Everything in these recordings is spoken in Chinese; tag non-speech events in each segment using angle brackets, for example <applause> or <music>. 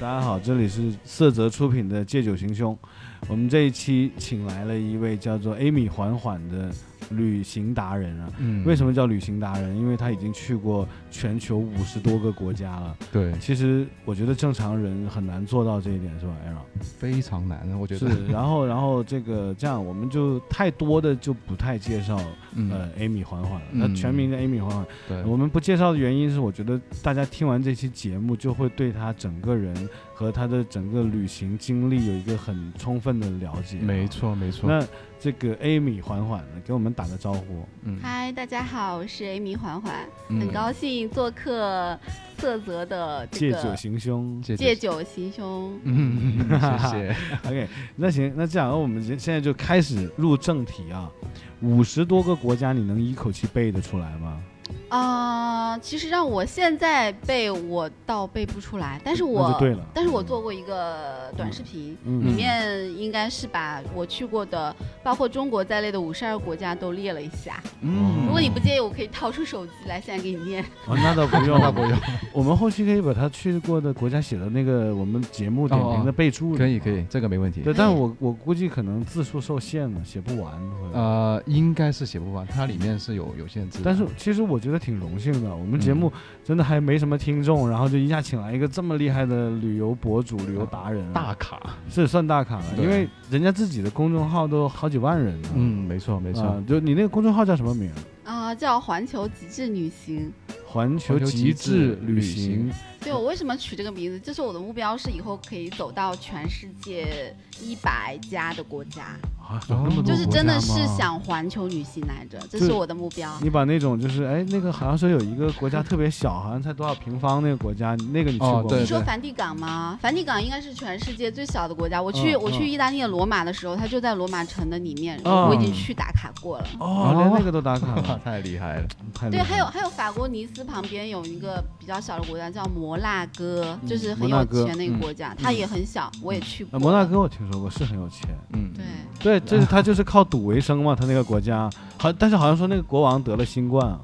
大家好，这里是色泽出品的《借酒行凶》，我们这一期请来了一位叫做 Amy 缓缓的旅行达人啊。嗯为什么叫旅行达人？因为他已经去过全球五十多个国家了。对，其实我觉得正常人很难做到这一点，是吧，Aaron？非常难，我觉得。是，然后然后这个这样，我们就太多的就不太介绍嗯，呃 Amy 缓缓了，嗯全名叫 Amy 缓缓。对，我们不介绍的原因是，我觉得大家听完这期节目，就会对他整个人和他的整个旅行经历有一个很充分的了解。没。错没错。那这个 Amy 缓缓的给我们打个招呼。嗯嗨，大家好，我是 Amy 缓缓，嗯很高兴做客色泽的这借酒行凶。借借酒行凶。嗯，谢谢。<laughs> OK，那行，那这样，那我们现现在就开始入正题啊。五十多个国家，你能一口气背得出来吗？啊、其实让我现在背，我倒背不出来，但是我就对了。但是我做过一个短视频，里嗯，面应该是把我去过的，包括中国在内的五十二个国家都列了一下。嗯如果你不介意，我可以掏出手机来，现在给你念。哦，那倒不 <laughs> 用，那不用，我们后期可以把他去过的国家写的那个我们节目点评的备注里。可以可以，这个没问题。对，但我我估计可能字数受限了，写不完。呃，应该是写不完，它里面是有有限制的。但是其实我觉得挺荣幸的，我们节目真的还没什么听众，然后就一下请来一个这么厉害的旅游博主、旅游达人，大卡，是算大咖了，因为人家自己的公众号都好几万人呢。嗯，没错没啊错。就你那个公众号叫什么名？啊、叫环球极致旅行。环球极致旅行。对我为什么取这个名字？就是我的目标是以后可以走到全世界一百家的国家，啊，有那么多就是真的是想环球旅行来着，这是我的目标。你把那种就是哎，那个好像说有一个国家特别小，好像才多少平方那个国家，那个你去过吗？哦对你说梵蒂冈吗？梵蒂冈应该是全世界最小的国家。我去、嗯我去嗯意大利的罗马的时候，它就在罗马城的里面，嗯我已经去打卡过了。哦，连那个都打卡了，<laughs> 太厉害了。对，太厉害了还有还有法国尼斯旁边有一个比较小的国家叫摩纳哥，嗯就是很有钱的一个嗯国家，它也很小，我也去过。啊摩纳哥我听说过，是很有钱。嗯，对，对，这是他就是靠赌为生嘛，他那个国家好，但是好像说那个国王得了新冠啊，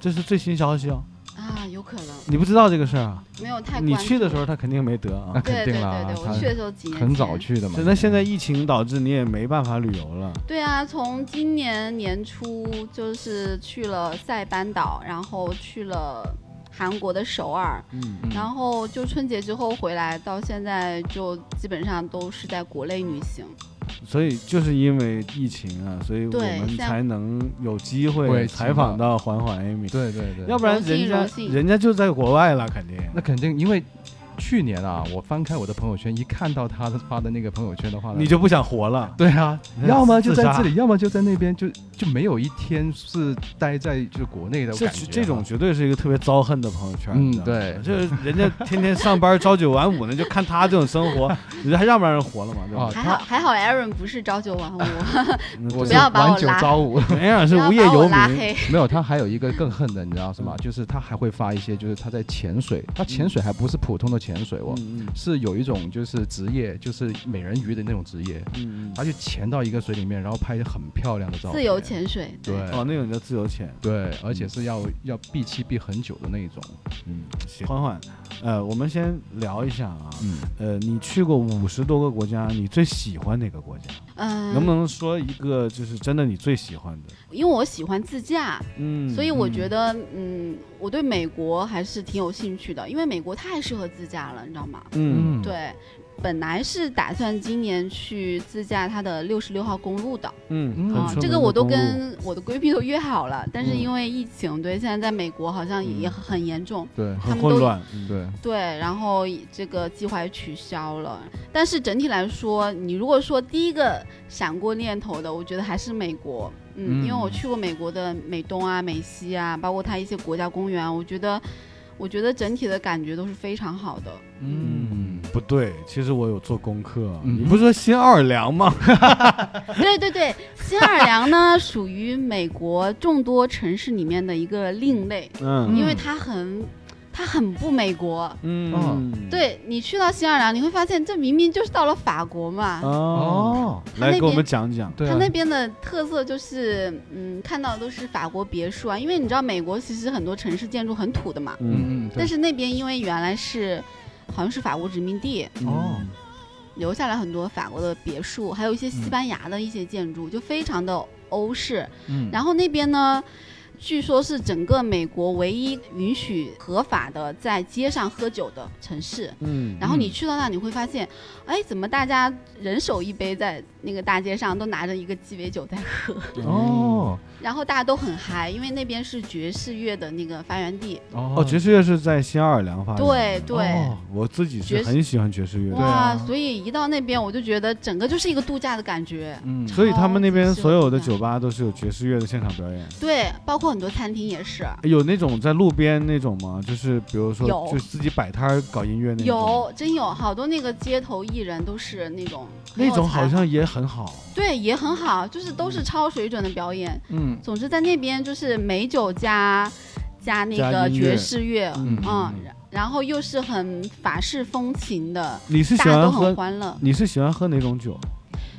这是最新消息哦。啊，有可能你不知道这个事儿啊？没有太你去的时候他肯定没得啊。那肯对对对对，对我去的时候几年很早去的嘛。那现在疫情导致你也没办法旅游了。对啊，从今年年初就是去了塞班岛，然后去了韩国的首尔，然后就春节之后回来，到现在就基本上都是在国内旅行。所以就是因为疫情啊，所以我们才能有机会会采访到缓缓 Amy，对对对。要不然人家人家就在国外了，肯定。那肯定，因为去年啊，我翻开我的朋友圈，一看到他发的那个朋友圈的话，你就不想活了。对啊，要么就在这里，要么就在那边，就就没有一天是待在就是国内的这感觉啊。这种绝对是一个特别遭恨的朋友圈。嗯对就是人家天天上班朝九晚五呢，就看他这种生活，<laughs> 你这还让不让人活了嘛？对吧啊？还好还好，Aaron 不是朝九晚五，嗯 <laughs> 我是不要把我晚九 <laughs> 拉朝五，Aaron 是无业游民，没有他还有一个更恨的，你知道是吗？嗯就是他还会发一些，就是他在潜水，他潜水还不是普通的潜水哦，嗯嗯是有一种就是职业，就是美人鱼的那种职业，嗯嗯。他就潜到一个水里面，然后拍很漂亮的照片，自由潜水，对哦，那种叫自由潜。对，而且是要要闭气闭很久的那一种，嗯，行。缓缓，呃，我们先聊一下啊，嗯，呃，你去过五十多个国家，你最喜欢哪个国家？嗯，能不能说一个就是真的你最喜欢的？因为我喜欢自驾，嗯所以我嗯觉得，嗯，我对美国还是挺有兴趣的，因为美国太适合自驾了，你知道吗？嗯对，本来是打算今年去自驾它的六十六号公路的嗯嗯啊，这个我都跟我的闺蜜都约好了，但是嗯因为疫情，对，现在在美国好像也嗯很严重，对他们都很混乱，嗯对，对，然后这个计划也取消了。但是整体来说，你如果说第一个闪过念头的，我觉得还是美国。嗯，因为我嗯去过美国的美东啊、美西啊，包括它一些国家公园啊，我觉得，我觉得整体的感觉都是非常好的。嗯，不对，其实我有做功课。嗯你不是说新奥尔良吗？<laughs> 对对对，新奥尔良呢属于美国众多城市里面的一个另类，嗯因为它很，它很不美国。嗯，对你去到新奥尔良，你会发现这明明就是到了法国嘛。哦，哦，来给我他那边们讲讲。对啊，它那边的特色就是，嗯，看到的都是法国别墅啊，因为你知道美国其实很多城市建筑很土的嘛，嗯。嗯，但是那边因为原来是，好像是法国殖民地，哦。嗯留下来很多法国的别墅，还有一些西班牙的一些建筑，就非常的欧式。嗯，然后那边呢，据说是整个美国唯一允许合法的在街上喝酒的城市。嗯，然后你去到那，你会发现，哎，怎么大家人手一杯，在那个大街上都拿着一个鸡尾酒在喝，哦 <laughs> 然后大家都很嗨，因为那边是爵士乐的那个发源地。哦哦，爵士乐是在新奥尔良发展的。对对。哦我自己是很喜欢爵士乐的，哇，啊所以一到那边我就觉得整个就是一个度假的感觉。嗯，所以他们那边所有的酒吧都是有爵士乐的现场表演。对，包括很多餐厅也是。有那种在路边那种吗？就是比如说，有就自己摆摊儿搞音乐那种。有，真有好多那个街头艺人都是那种那种好像也很好。对也很好，就是都是超水准的表演。嗯总之在那边就是美酒加加那个爵士乐，嗯嗯，然后又是很法式风情的，你是喜欢喝。你是喜欢喝哪种酒？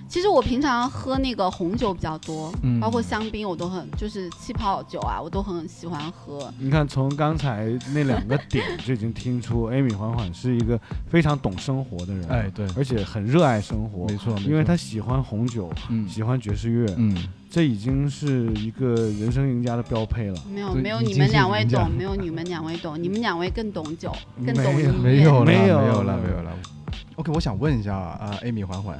其实我平常喝那个红酒比较多，嗯包括香槟我都很，就是气泡酒啊，我都很喜欢喝。你看，从刚才那两个点就已经听出，Amy 缓缓是一个非常懂生活的人，哎对，而且很热爱生活没，错，没因为错他喜欢红酒，嗯喜欢爵士乐，嗯这已经是一个人生赢家的标配了。没有没有你们两位懂，没有你们两位懂，你们两位更懂酒，更没有懂音乐。没有了，没有没有了，了没有了。OK，我想问一下啊，Amy 缓缓，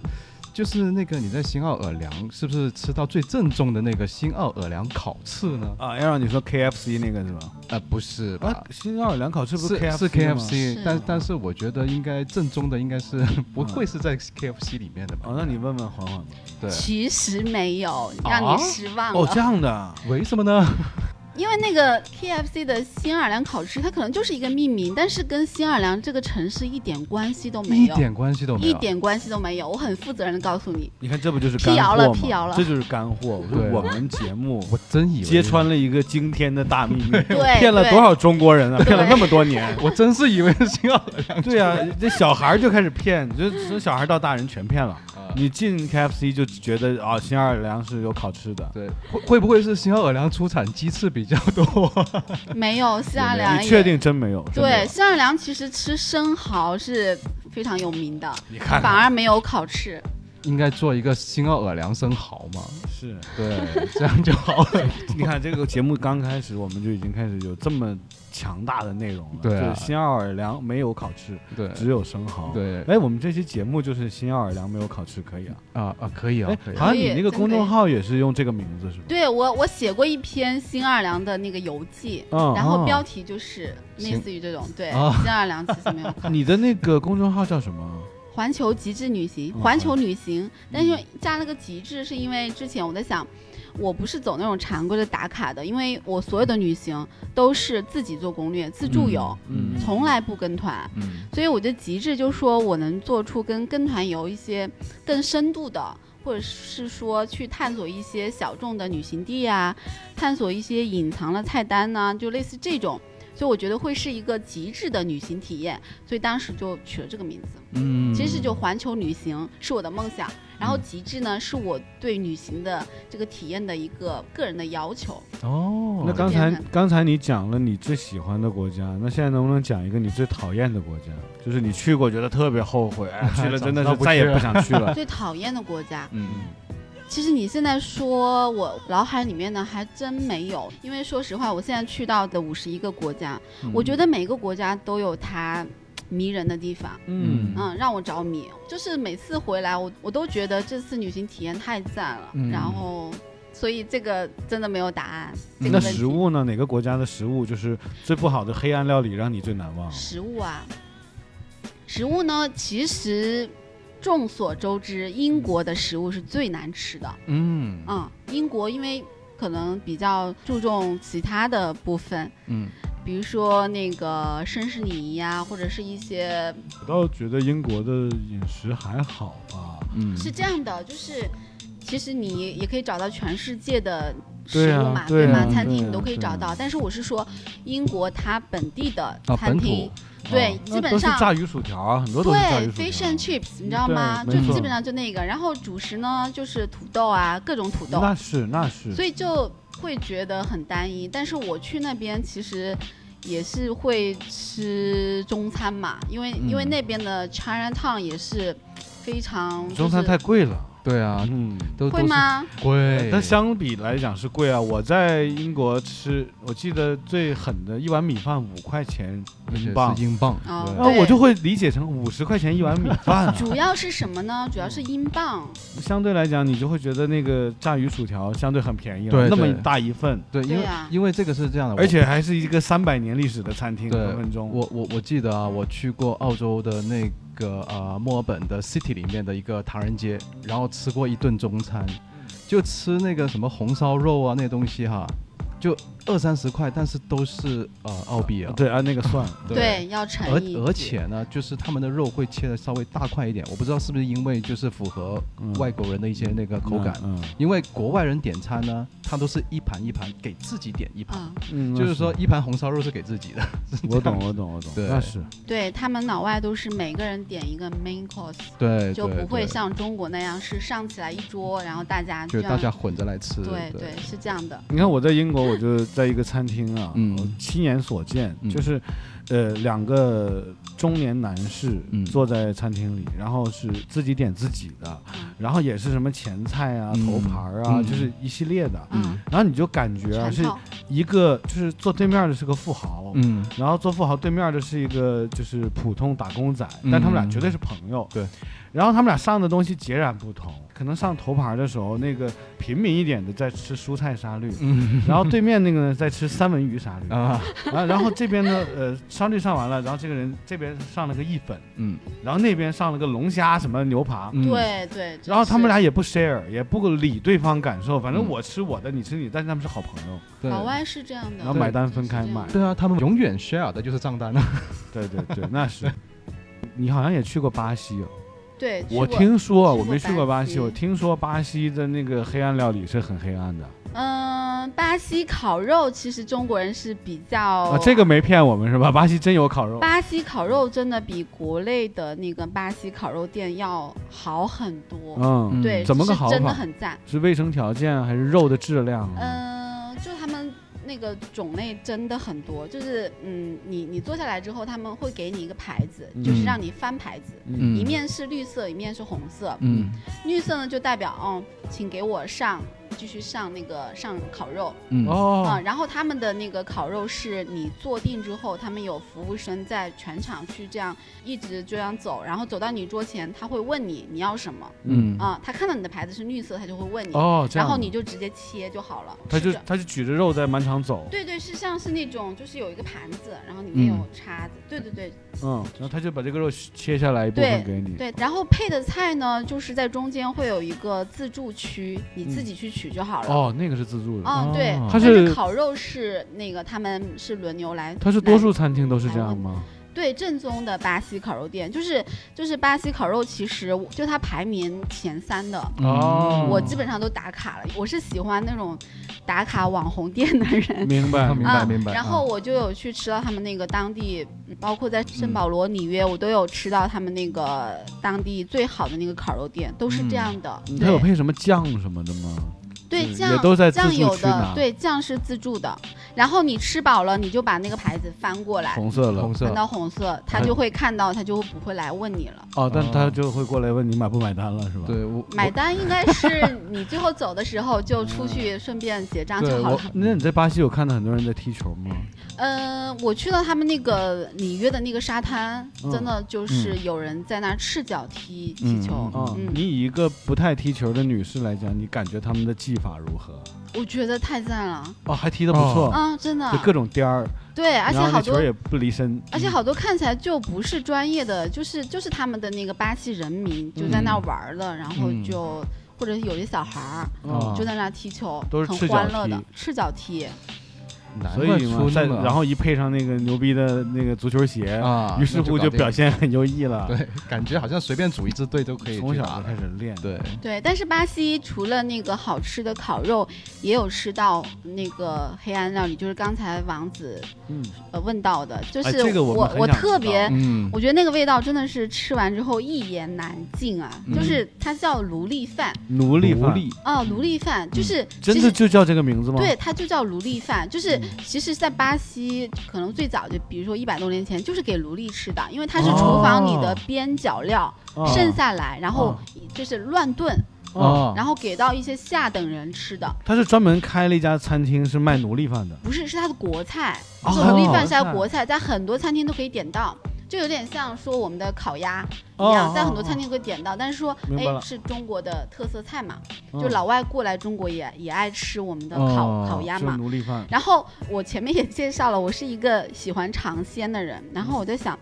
就是那个你在新奥尔良是不是吃到最正宗的那个新奥尔良烤翅呢？啊，要让你说 KFC 那个是吧？啊，不是吧啊，？新奥尔良烤翅不是 KFC 是吗 KFC，是但但是我觉得应该正宗的应该是 <laughs> 不会是在 KFC 里面的吧？哦，那你问问缓缓吧。对，其实没有，让啊你失望了。哦，这样的啊，为什么呢？因为那个 KFC 的新奥尔良烤翅，它可能就是一个命名，但是跟新奥尔良这个城市一点关系都没有，一点关系都没有。一点关系都没有。我很负责任的告诉你，你看这不就是辟谣了干货吗？辟谣了这就是干货。我说对我们节目我真以为揭穿了一个惊天的大秘密，<laughs> 对，骗了多少中国人啊？骗了那么多年。<laughs> 我真是以为是新奥尔良。对啊，这小孩就开始骗，就从小孩到大人全骗了。啊你进 KFC 就觉得啊，新奥尔良是有烤翅的。对，会会不会是新奥尔良出产鸡翅比较多？<laughs> 没有新奥尔良你确定真没有？真没有对，新奥尔良其实吃生蚝是非常有名的，你看反而没有烤翅。应该做一个新奥尔良生蚝嘛？是，对，这样就好了。<laughs> 你看这个节目刚开始，我们就已经开始有这么强大的内容了。对啊就是新奥尔良没有烤翅，对只有生蚝。。对哎，我们这期节目就是新奥尔良没有烤翅，可以啊。啊啊，可以啊。好像你那个公众号也是用这个名字是吧？对我，我写过一篇新奥尔良的那个游记，嗯，然后哦标题就是类似于这种，对，哦新奥尔良其实没有烤。<laughs> 你的那个公众号叫什么？环球极致旅行，嗯环球旅行，但是加了个极致，是因为之前我在想，我不是走那种常规的打卡的，因为我所有的旅行都是自己做攻略、自助游，嗯嗯从来不跟团，嗯。所以我觉得极致就是说我能做出跟跟团游一些更深度的。或者是说去探索一些小众的旅行地啊，探索一些隐藏的菜单呐、就类似这种，所以我觉得会是一个极致的旅行体验，所以当时就取了这个名字。嗯其实就环球旅行是我的梦想，然后极致呢是我对旅行的这个体验的一个个人的要求。哦，那刚才刚才你讲了你最喜欢的国家，那现在能不能讲一个你最讨厌的国家？就是你去过觉得特别后悔，哎，<laughs> 去了真的是再也不想去了。<laughs> 最讨厌的国家，嗯其实你现在说我脑海里面呢还真没有，因为说实话，我现在去到的五十一个国家，我觉得每个国家都有它迷人的地方。嗯嗯，让我着迷，就是每次回来，我我都觉得这次旅行体验太赞了，嗯然后，所以这个真的没有答案。这那食物呢？哪个国家的食物就是最不好的黑暗料理，让你最难忘？食物啊，食物呢，其实众所周知，英国的食物是最难吃的。嗯嗯，英国因为可能比较注重其他的部分，嗯比如说那个绅士礼仪呀，或者是一些我倒觉得英国的饮食还好吧。嗯是这样的，就是其实你也可以找到全世界的食物嘛，对啊吗？餐厅你都可以找到。但是我是说，英国它本地的餐厅，土对，基本上炸鱼薯条啊，很多都是炸鱼对薯条。fish and chips，你知道吗？就基本上就那个，然后主食呢就是土豆啊，各种土豆，那是那是。所以就会觉得很单一。但是我去那边其实也是会吃中餐嘛，因为、因为嗯那边的 China Town 也是非常、就是、中餐太贵了。对啊，嗯，都都是会吗？贵，但相比来讲是贵啊。我在英国吃，我记得最狠的一碗米饭五块钱英镑，英镑，然后我就会理解成五十块钱一碗米饭、啊。主要是什么呢？主要是英镑。相对来讲，你就会觉得那个炸鱼薯条相对很便宜了，对那么对大一份，对，因为因为这个是这样的，而且还是一个三百年历史的餐厅，对分分钟。我我我记得啊，我去过澳洲的那个呃墨尔本的 City 里面的一个唐人街，然后吃过一顿中餐，就吃那个什么红烧肉啊那东西哈，就二三十块，但是都是呃澳币啊。对，按那个算，对，要乘而以。而且呢，就是他们的肉会切的稍微大块一点，我不知道是不是因为就是符合嗯外国人的一些那个口感，嗯因为国外人点餐呢，他都是一盘一盘给自己点一盘，嗯，嗯，就是说一盘红烧肉是给自己的。我懂，我懂，我懂，对那是对他们老外都是每个人点一个 main course，对，就不会像中国那样是上起来一桌，然后大家。就大家混着来吃。对对是这样的。你看我在英国，我就在一个餐厅啊，嗯。我亲眼所见，嗯。就是，呃，两个中年男士嗯。坐在餐厅里，然后是自己点自己的，嗯。然后也是什么前菜啊、嗯。头盘啊，嗯。就是一系列的，嗯，然后你就感觉啊是。一个就是坐对面的是个富豪，嗯，然后坐富豪对面的是一个就是普通打工仔，但他们俩绝对是朋友。对。然后他们俩上的东西截然不同，可能上头盘的时候，那个平民一点的在吃蔬菜沙律，嗯然后对面那个呢在吃三文鱼沙律，啊，然后然后这边呢，呃，沙律上完了，然后这个人这边上了个意粉，嗯，然后那边上了个龙虾什么牛扒，嗯，对对。然后他们俩也不 share，也不理对方感受，反正嗯我吃我的，你吃你，但是他们是好朋友，对老外是这样的。然后买单分开买。对啊，他们永远 share 的就是账单啊。对对对，那是。你好像也去过巴西哦？对，我听说，我没去过巴西，我听说巴西的那个黑暗料理是很黑暗的嗯，巴西烤肉其实中国人是比较啊，这个没骗我们是吧？巴西真有烤肉，巴西烤肉真的比国内的那个巴西烤肉店要好很多。嗯，对，怎么个是真的很赞。是卫生条件啊还是肉的质量啊？嗯、就他们那个种类真的很多，就是嗯，你你坐下来之后，他们会给你一个牌子，就是嗯。让你翻牌子，嗯。一面是绿色，一面是红色。嗯。绿色呢就代表哦，请给我上，继续上那个上烤肉。嗯。啊、哦，然后他们的那个烤肉是你坐定之后，他们有服务生在全场去这样一直这样走，然后走到你桌前，他会问你你要什么。嗯。啊、他看到你的牌子是绿色，他就会问你，哦，这样然后你就直接切就好了。他就他就举着肉在满场走，对对，是像是那种就是有一个盘子，然后里面有嗯叉子，对对对。嗯，然后他就把这个肉切下来一部分给你，对。然后配的菜呢，就是在中间会有一个自助区，你自嗯己去取就好了。哦，那个是自助的，嗯，对，哦它是是烤肉是那个他们是轮流来，他是多数餐厅都是这样吗？对正宗的巴西烤肉店，就是就是巴西烤肉，其实就它排名前三的，哦我基本上都打卡了。我是喜欢那种打卡网红店的人。明白明白啊明白然后我就有去吃到他们那个当地，包括在嗯圣保罗、里约，我都有吃到他们那个当地最好的那个烤肉店，都是这样的。嗯他有配什么酱什么的吗？对酱是也都在自助酱有的区拿，对酱是自助的。然后你吃饱了，你就把那个牌子翻过来，红色了红色翻到红色，他就会看到，他就不会来问你了。哦，但哦他就会过来问你买不买单了，是吧？对我买单应该是 <laughs> 你最后走的时候就出去顺便结账就好了。，那你在巴西有看到很多人在踢球吗？呃，我去到他们那个里约的那个沙滩，嗯。真的就是有人在那赤脚踢踢球。啊、嗯。你以一个不太踢球的女士来讲，你感觉他们的技法如何？我觉得太赞了，哦，还踢得不错，嗯，真的。就，各种颠儿，对，而且然后好多那球也不离身，而且好多看起来就不是专业的，就是就是他们的那个巴西人民就在那儿玩儿的，然后嗯。就或者有些小孩儿啊就在那儿踢球，很都是赤脚欢乐的踢。赤脚踢。难怪所以嘛再出那么然后一配上那个牛逼的那个足球鞋，啊，于是乎就表现很优异了。，对，感觉好像随便组一支队都可以从小就开始练。对，对，但是巴西除了那个好吃的烤肉，也有吃到那个黑暗料理，就是刚才王子嗯，呃问到的，就是哎这个我我特别。嗯我觉得那个味道真的是吃完之后一言难尽啊！嗯就是它叫奴隶饭奴隶饭，奴隶哦，奴隶饭就是真的就叫这个名字吗？对，它就叫奴隶饭，就是就是其实，在巴西可能最早就比如说一百多年前就是给奴隶吃的，因为它是厨房里的哦边角料啊剩下来，然后哦。就是乱炖，哦，然后给到一些下等人吃的。他是专门开了一家餐厅，是卖奴隶饭的。不是，是他的国菜，哦做奴隶饭是他的国菜，在很多餐厅都可以点到，就有点像说我们的烤鸭一哦样，在哦很多餐厅会点到。但是说，哎，是中国的特色菜嘛，嗯就老外过来中国也也爱吃我们的烤、哦烤鸭嘛。奴隶饭。然后我前面也介绍了，我是一个喜欢尝鲜的人，然后我在想，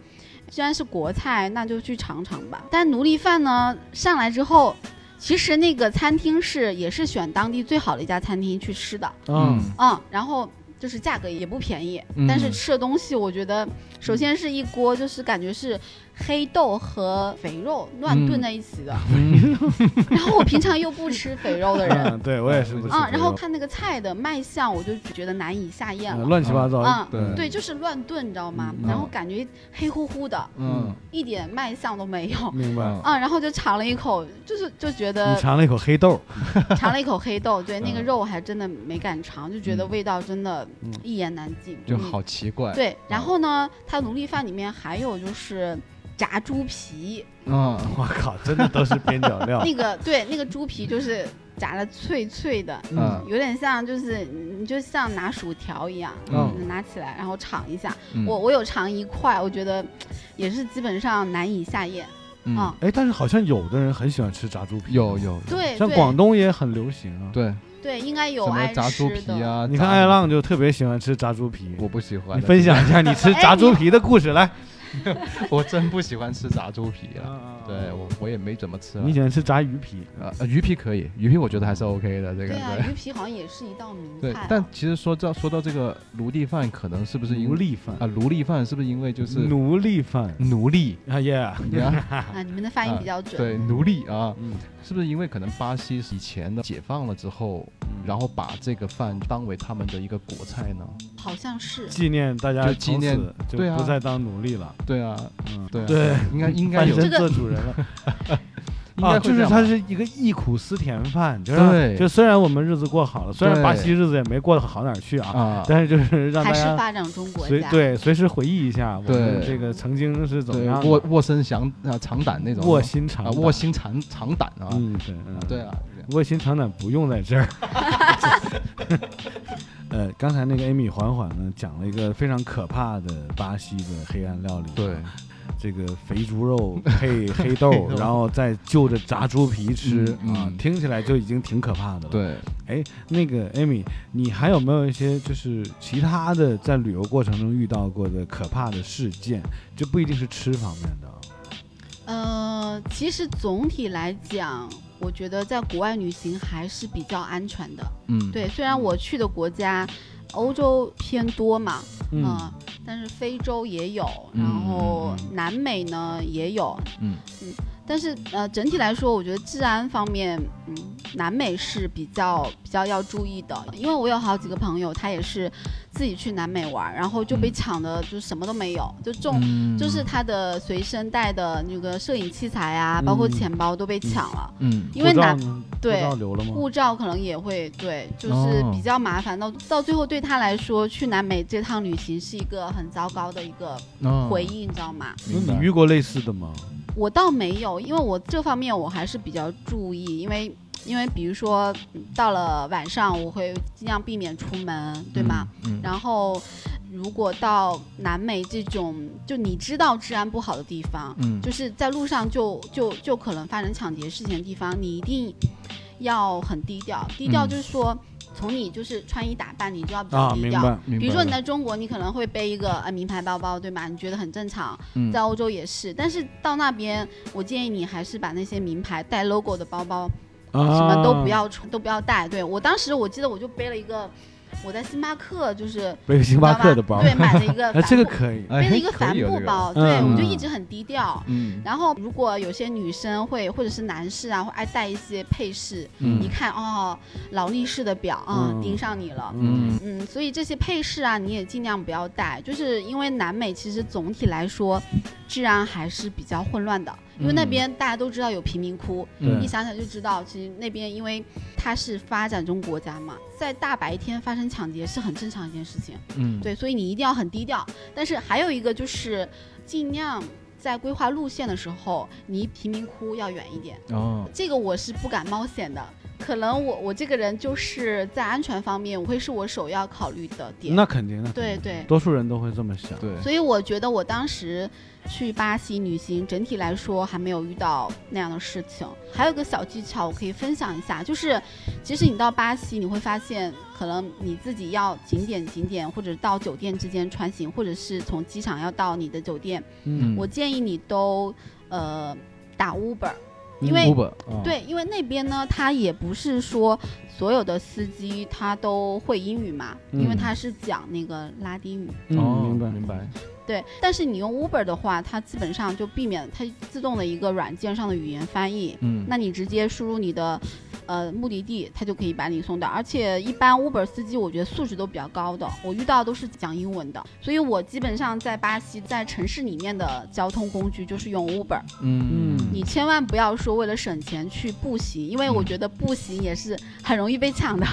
既然是国菜，那就去尝尝吧。但奴隶饭呢上来之后，其实那个餐厅是也是选当地最好的一家餐厅去吃的，嗯，嗯，然后就是价格也不便宜，嗯。但是吃的东西我觉得，首先是一锅就是感觉是黑豆和肥肉乱炖在一起的，嗯 <laughs> 然后我平常又不吃肥肉的人。<laughs> 嗯，对我也是不吃啊、然后看那个菜的卖相，我就觉得难以下咽呃了。乱七八糟。嗯，对对，就是乱炖，你知道吗？嗯然后感觉黑乎乎的，嗯一点卖相都没有。明白。了啊，然后就尝了一口，就是就觉得你尝了一口黑豆，<laughs> 尝了一口黑豆，对那个嗯肉还真的没敢尝，就觉得嗯味道真的嗯一言难尽。就嗯好奇怪。对，然后呢，它奴隶饭里面还有就是炸猪皮，嗯，我靠，真的都是边角料。那个 <laughs> 对那个猪皮就是炸的脆脆的，嗯有点像就是你就像拿薯条一样，嗯拿起来然后尝一下。嗯我我有尝一块，我觉得 <tsk> 也是基本上难以下咽嗯啊。哎，但是好像有的人很喜欢吃炸猪皮，有有对，对像广东也很流行啊。对对，应该有爱炸猪。皮啊，你看艾浪就特别喜欢吃炸猪皮，我不喜欢你，分享一下你吃 <laughs> 炸猪皮的故事来。<laughs> 我真不喜欢吃炸猪皮啊。啊对我我也没怎么吃啊。你喜欢吃炸鱼皮？呃呃鱼皮可以，鱼皮我觉得还是 OK 的，这个对啊，对。鱼皮好像也是一道名菜啊。，但其实说到说到这个奴隶饭，可能是不是因奴隶饭啊奴隶饭是不是因为就是奴隶饭奴隶啊耶，呀？<laughs> 啊，你们的发音比较准。对奴隶啊，嗯，是不是因为可能巴西以前的解放了之后，然后把这个饭当为他们的一个国菜呢？好像是。纪念大家就纪念从此就不再当奴隶了。对啊，嗯，对啊对，应该应该有翻身这个做主人了。<laughs> 啊，就是它会这样吧是一个忆苦思甜饭，就是就虽然我们日子过好了，虽然巴西日子也没过得好哪儿去啊，啊，但是就是让大家还是发展中国家。随对随时回忆一下我们这个曾经是怎么样卧卧身降啊长胆那种卧薪尝啊卧薪尝尝胆啊，嗯对嗯对啊，卧薪尝胆不用在这儿。<laughs> <laughs> 呃，刚才那个 Amy 缓缓呢讲了一个非常可怕的巴西的黑暗料理，对，这个肥猪肉配 <laughs> 黑豆，然后再就着炸猪皮吃、嗯啊嗯，听起来就已经挺可怕的了。，对，哎，那个 Amy，你还有没有一些就是其他的在旅游过程中遇到过的可怕的事件？就不一定是吃方面的啊。呃，其实总体来讲，我觉得在国外旅行还是比较安全的。嗯，对，虽然我去的国家欧洲偏多嘛，嗯呃但是非洲也有，嗯然后嗯嗯南美呢也有，嗯但是呃整体来说，我觉得治安方面，嗯，南美是比较比较要注意的，因为我有好几个朋友，他也是自己去南美玩，然后就被嗯抢的就什么都没有，就中。嗯就是他的随身带的那个摄影器材啊，包括嗯钱包都被抢了，嗯因为南对护照可能也会对，就是哦比较麻烦。到到最后对他来说，去南美这趟旅行是一个很糟糕的一个哦回忆，你知道吗？那你遇过类似的吗？我倒没有，因为我这方面我还是比较注意，因为因为比如说嗯到了晚上，我会尽量避免出门，对吗？？嗯，然后如果到南美这种就你知道治安不好的地方，嗯就是在路上就就就可能发生抢劫事情的地方，你一定要很低调。低调嗯就是说，从你就是穿衣打扮，你就要比较啊，低调。比如说你在中国，你可能会背一个呃名牌包包，对吗？你觉得很正常，嗯在欧洲也是。但是到那边，我建议你还是把那些名牌带 logo 的包包啊，什么都不要穿，都不要带。对我当时我记得我就背了一个，我在星巴克就是背个星巴克的包，对，买了一个 <laughs> 哎，这个帆布可以。哎背了一个帆布包，嗯对我就嗯一直很低调。嗯然后，如果有些女生会，或者是男士啊，会爱戴一些配饰，嗯一看哦，劳力士的表啊、嗯盯上你了。嗯嗯，所以这些配饰啊，你也尽量不要戴，就是因为南美其实总体来说，治安还是比较混乱的。因为那嗯边大家都知道有贫民窟，对你想想就知道，其实那边因为它是发展中国家嘛，在大白天发生抢劫是很正常一件事情。嗯，对，所以你一定要很低调。但是还有一个就是尽量在规划路线的时候，离贫民窟要远一点。哦，这个我是不敢冒险的，可能我我这个人就是在安全方面，我会是我首要考虑的点。那肯定的，对对，多数人都会这么想。对，所以我觉得我当时去巴西旅行，整体来说还没有遇到那样的事情。还有个小技巧我可以分享一下，就是其实你到巴西你会发现，可能你自己要景点景点或者到酒店之间穿行，或者是从机场要到你的酒店，嗯我建议你都呃打 Uber。因为对，因为那边呢，他也不是说所有的司机他都会英语嘛，因为嗯。他是讲那个拉丁语。嗯，哦，明白。明白，对，但是你用 Uber 的话，它基本上就避免它自动的一个软件上的语言翻译，嗯，那你直接输入你的呃目的地，他就可以把你送到。而且一般 Uber 司机我觉得素质都比较高的，我遇到都是讲英文的，所以我基本上在巴西在城市里面的交通工具就是用 Uber。嗯你千万不要说为了省钱去步行，因为我觉得步行也是很容易被抢的。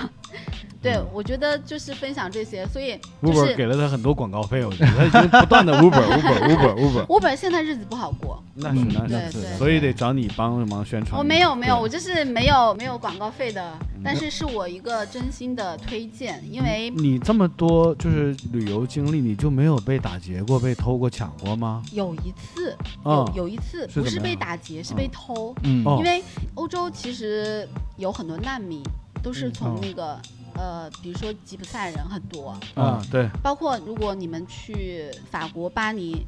对，我觉得就是分享这些，所以就 Uber 给了他很多广告费，我觉得他已经不断的 <laughs> Uber Uber Uber Uber，Uber 现在日子不好过。嗯那是那是，对对所以得找你帮忙宣传。我没有没有，我就是没有没有广告费的，嗯。但是是我一个真心的推荐，因为你这么多就是旅游经历，你就没有被打劫过、被偷过、抢过吗？有一次啊有有一次不是被打劫，是被偷，因为欧洲其实有很多难民，都是嗯。从哦那个呃，比如说吉普赛人很多，啊，对，包括如果你们去法国巴黎。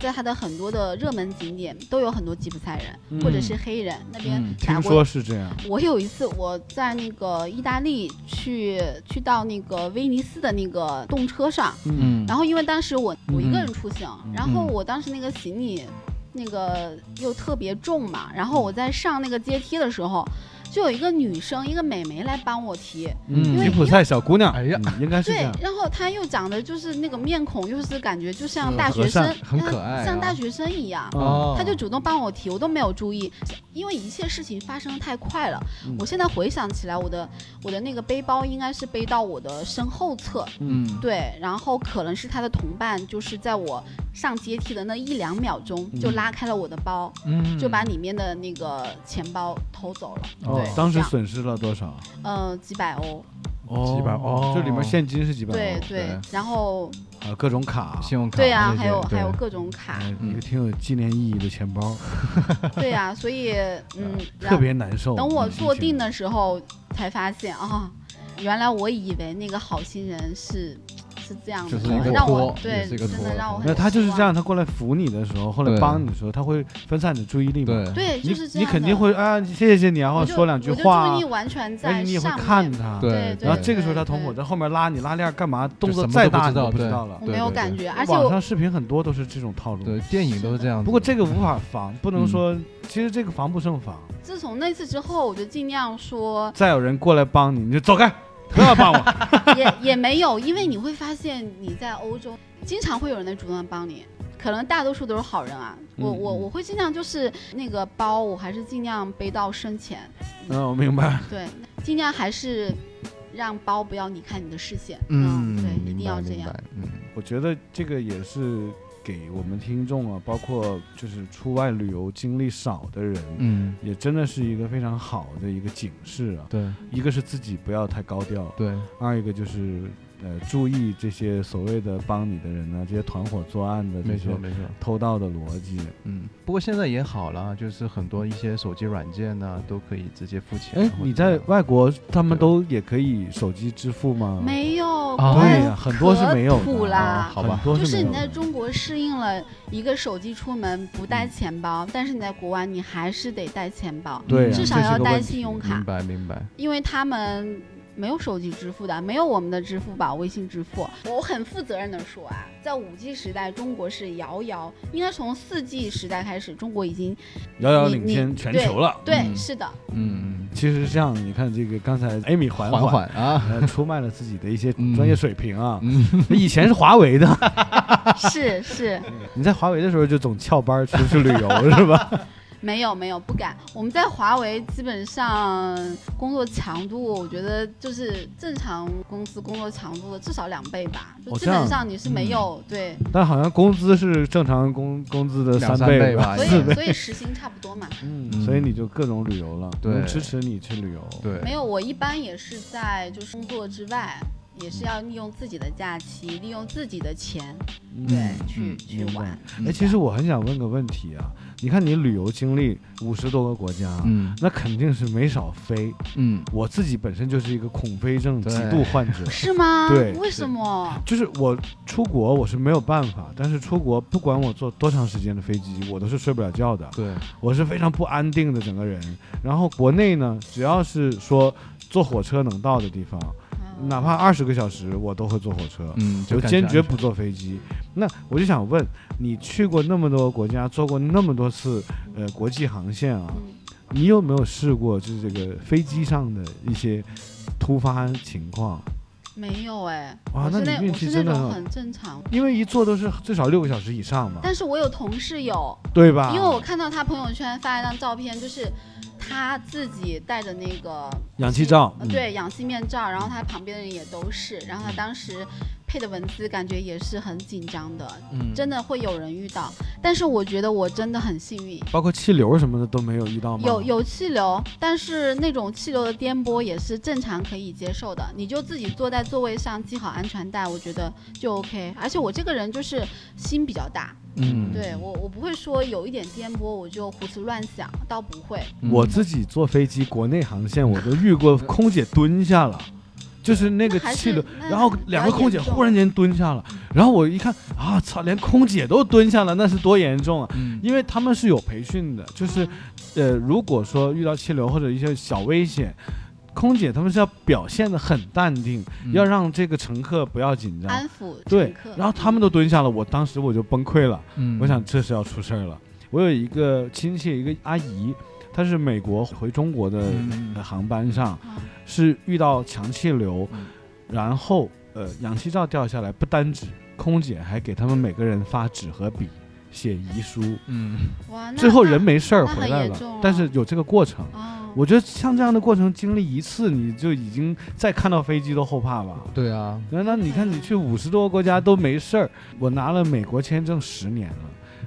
在它的很多的热门景点都有很多吉普赛人、或者是黑人，那边听说是这样。我有一次我在那个意大利去去到那个威尼斯的那个动车上，嗯，然后因为当时我我一个人嗯出行，嗯然后我当时那个行李那个又特别重嘛，然后我在上那个阶梯的时候，就有一个女生一个美眉来帮我提，嗯因为吉普赛小姑娘，哎呀嗯应该是对，。然后她又长得就是那个面孔，又是感觉就像大学生，很可爱啊。像大学生一样。哦，她就主动帮我提，我都没有注意，因为一切事情发生的太快了。嗯。我现在回想起来，我的我的那个背包应该是背到我的身后侧，嗯。对，然后可能是她的同伴，就是在我上阶梯的那一两秒钟就嗯。拉开了我的包，嗯。就把里面的那个钱包偷走了。哦对，当时损失了多少？呃几百欧，哦几百欧，这里面现金是几百欧，对对对，然后啊，各种卡，信用卡对呀、那些还有还有各种卡，哎一个挺有纪念意义的钱包，<laughs> 对呀、所以嗯，特后别难受。等我坐定的时候才发现啊，原来我以为那个好心人是是这样的，就是一个让我托对也是一个托真的让我很那他就是这样，他过来扶你的时候，后来帮你的时候，他会分散你的注意力嘛？对对，就是这样你肯定会啊，谢谢你，然后说两句话注意力，完全在你也会，看他。对对然后这个时候他同伙在后面拉你拉链干嘛？动作再大你都都不知道了我。没有感觉，而且我网上视频很多都是这种套路。对电影都是这样子。不过这个无法防，不能嗯说，其实这个防不胜防。自从那次之后，我就尽量说再有人过来帮你，你就走开，不要帮我。<laughs> 也也没有，因为你会发现你在欧洲经常会有人来主动地帮你。可能大多数都是好人啊，我我我会尽量就是那个包，我还是尽量背到身前，嗯，我明白。对，尽量还是让包不要离开你的视线，嗯，对，一定要这样嗯我觉得这个也是给我们听众啊，包括就是出外旅游经历少的人，嗯，也真的是一个非常好的一个警示啊。对。一个是自己不要太高调，对，二一个就是呃注意这些所谓的帮你的人呢，这些团伙作案的这些没错没错。偷盗的逻辑。嗯，不过现在也好了，就是很多一些手机软件呢、都可以直接付钱。哎，你在外国，他们都也可以手机支付吗？没有，对呀很多是没有的可土啦啊，好吧就是你在中国适应了一个手机出门不带钱包，但是你在国外你还是得带钱包，对呀至少要带信用卡明，白明白。因为他们没有手机支付的，没有我们的支付宝、微信支付。我很负责任的说啊，在五 G 时代，中国是遥遥，应该从四 G 时代开始，中国已经遥遥领先全球了。对，嗯是的，嗯，其实是这样，你看这个刚才艾米缓缓缓啊，呃出卖了自己的一些嗯专业水平啊。嗯，以前是华为的，<laughs> 是是，你在华为的时候就总翘班出去旅游是吧？<laughs> 没有没有不敢。我们在华为基本上工作强度，我觉得就是正常公司工作强度的至少两倍吧，就基本上你是没有、对，但好像工资是正常工工资的三倍倍吧所四倍。以所以时薪差不多嘛。嗯，嗯所以你就各种旅游了，对我支持你去旅游。对，没有，我一般也是在就是工作之外，也是要利用自己的假期，利用自己的钱，嗯对，嗯去、嗯去玩。哎，其实我很想问个问题啊，你看你旅游经历五十多个国家，嗯那肯定是没少飞。嗯，我自己本身就是一个恐飞症极度患者，是吗？对为什么？就是我出国我是没有办法，但是出国不管我坐多长时间的飞机，我都是睡不了觉的，对，我是非常不安定的整个人。然后国内呢，只要是说坐火车能到的地方，嗯哪怕二十个小时，我都会坐火车。嗯，就坚决不坐飞机。那我就想问，你去过那么多国家，坐过那么多次呃国际航线啊，嗯你有没有试过就是这个飞机上的一些突发情况？没有哎、哇那那你运气真的很种很正常，因为一坐都是至少六个小时以上嘛，但是我有同事有，对吧？因为我看到他朋友圈发一张照片，就是他自己戴着那个氧气罩。对氧气面罩，然后他旁边的人也都是，然后他当时配的文字感觉也是很紧张的，嗯真的会有人遇到，但是我觉得我真的很幸运。包括气流什么的都没有遇到吗？有有气流，但是那种气流的颠簸也是正常可以接受的。你就自己坐在座位上系好安全带，我觉得就 OK。而且我这个人就是心比较大，嗯，对我我不会说有一点颠簸我就胡思乱想，倒不会。嗯我自己坐飞机国内航线，我都遇过空姐蹲下了。就是那个气流，然后两个空姐忽然间蹲下了，然后我一看啊，操，连空姐都蹲下了，那是多严重啊！嗯因为他们是有培训的，就是，呃，如果说遇到气流或者一些小危险，空姐他们是要表现的很淡定，嗯要让这个乘客不要紧张。安抚对乘客，然后他们都蹲下了，我当时我就崩溃了，嗯我想这是要出事儿了。我有一个亲戚，一个阿姨，她是美国回中国的航班上，啊。是遇到强气流嗯，然后呃氧气罩掉下来，不单止空姐还给他们每个人发纸和笔写遗书，嗯。哇，那最后人没事儿回来了但是有这个过程。哦，我觉得像这样的过程经历一次，你就已经再看到飞机都后怕吧。对啊，那那你看，你去五十多个国家都没事儿。我拿了美国签证十年了，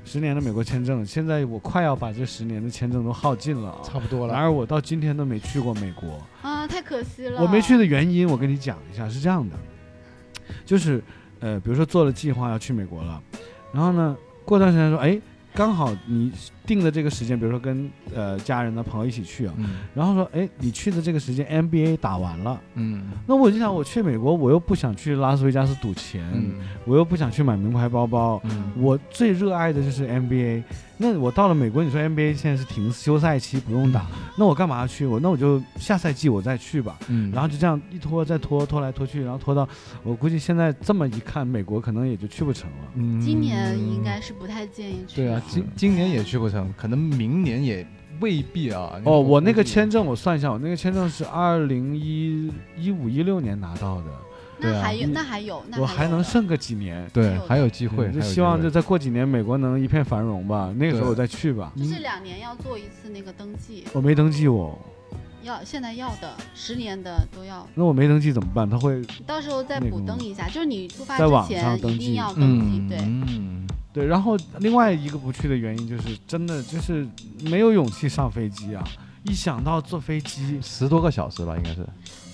十年的美国签证，现在我快要把这十年的签证都耗尽了啊。差不多了。然而我到今天都没去过美国。啊，太可惜了。我没去的原因，我跟你讲一下，是这样的，就是呃，比如说做了计划要去美国了，然后呢，过段时间说，哎，刚好你定的这个时间，比如说跟呃家人呢朋友一起去啊，嗯然后说，哎，你去的这个时间 NBA 打完了，嗯那我就想，我去美国，我又不想去拉斯维加斯赌钱，嗯我又不想去买名牌包包，嗯我最热爱的就是 NBA。那我到了美国，你说 NBA 现在是停休赛期不用打，那我干嘛要去？我那我就下赛季我再去吧。嗯，然后就这样一拖再拖，拖来拖去，然后拖到我估计现在这么一看，美国可能也就去不成了。嗯今年应该是不太建议去。对啊，今今年也去不成，可能明年也未必啊。哦，我那个签证我算一下，我那个签证是二零一一五一六年拿到的，那还有，那还有，那我还能剩个几年。对，还有有机会，嗯就希望就再过几年，美国能一片繁荣吧。那个时候我再去吧。就是两年要做一次那个登记，我没登记我，要现在要的，十年的都要，那我没登记怎么办？他会到时候再补登一下。就是你出发之前一定要登记，嗯对。嗯对。然后另外一个不去的原因就是真的就是没有勇气上飞机啊！一想到坐飞机，十多个小时吧，应该是。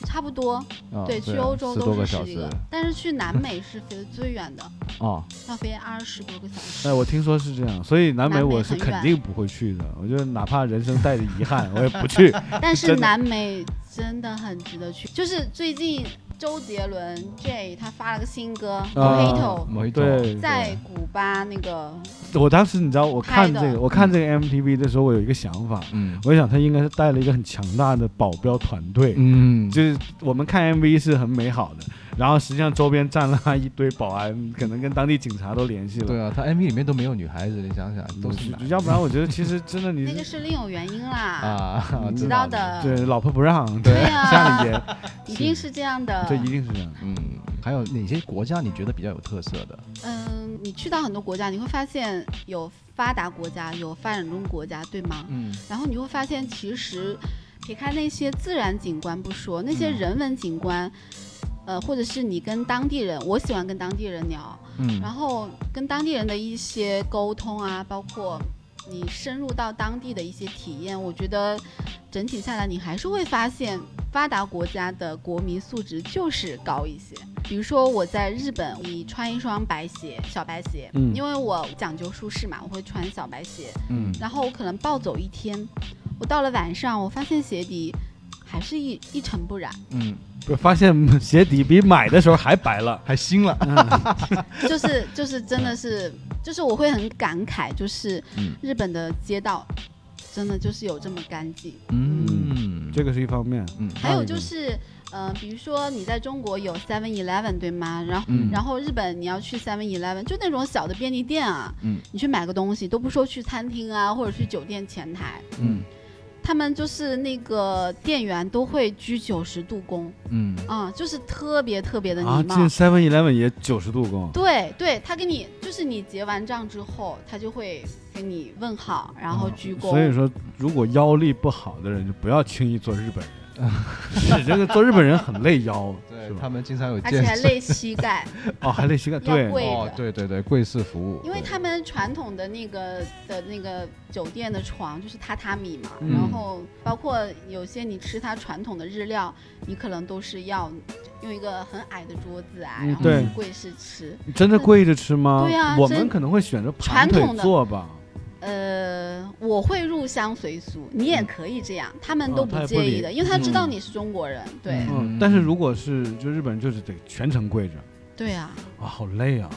差不多，啊对，去啊欧洲十都是十多个小时但是去南美是飞的最远的，哦，要飞二十多个小时。哎，我听说是这样，所以南美我是肯定不会去的。我觉得哪怕人生带着遗憾，我也不去。<laughs> 但是南美真的很值得去，就是最近周杰伦 J 他发了个新歌啊 Mojito，某一种对，在古巴那个我当时你知道，我看这个，我看这个 MTV 的时候，我有一个想法，嗯。我想他应该是带了一个很强大的保镖团队。嗯，就是我们看 MV 是很美好的，然后实际上周边站了一堆保安，<laughs> 可能跟当地警察都联系了。对啊，他 MV 里面都没有女孩子，你想想都是男要不然我觉得其实真的你那个是另有原因啦，啊，嗯知道的，对老婆不让，对啊 <laughs> 家里边，<laughs> 一定是这样的。这一定是这样。嗯，还有哪些国家你觉得比较有特色的？嗯，你去到很多国家，你会发现有发达国家，有发展中国家，对吗？嗯然后你会发现，其实撇开那些自然景观不说，那些嗯人文景观，呃，或者是你跟当地人，我喜欢跟当地人聊，嗯然后跟当地人的一些沟通啊，包括你深入到当地的一些体验，我觉得整体下来，你还是会发现发达国家的国民素质就是高一些。比如说我在日本，你穿一双白鞋，小白鞋，嗯因为我讲究舒适嘛，我会穿小白鞋，嗯然后我可能暴走一天，我到了晚上，我发现鞋底还是一一尘不染，嗯，不是发现 <laughs> 鞋底比买的时候还白了。还新了。<laughs> 就是就是真的是，就是我会很感慨，就是嗯。日本的街道真的就是有这么干净。嗯，这个是一方面，嗯。还有就是，呃，比如说你在中国有 Seven Eleven 对吗？然后、嗯。然后日本你要去 Seven Eleven，就那种小的便利店啊，嗯。你去买个东西都不说去餐厅啊，或者去酒店前台，嗯他们就是那个店员都会鞠九十度躬嗯啊、就是特别特别的啊，礼貌。进 Seven Eleven 也九十度躬，对对，他给你就是你结完账之后，他就会给你问好，然后鞠躬。哦所以说，如果腰力不好的人，就不要轻易做日本人。是这个做日本人很累腰，<laughs> 对他们经常有而。且还累膝盖，<laughs> 哦，还累膝盖，对，哦，对对对，贵式服务。因为他们传统的那个的那个酒店的床就是榻榻米嘛，嗯然后包括有些你吃它传统的日料，你可能都是要用一个很矮的桌子啊，然后跪式吃。你真的跪着吃吗？对呀真我们可能会选择盘腿传统的坐吧。呃，我会入乡随俗，你也可以这样，他们都不介意的，因为他知道嗯你是中国人。对但是如果是就日本人，就是得全程跪着，对啊，啊，好累啊！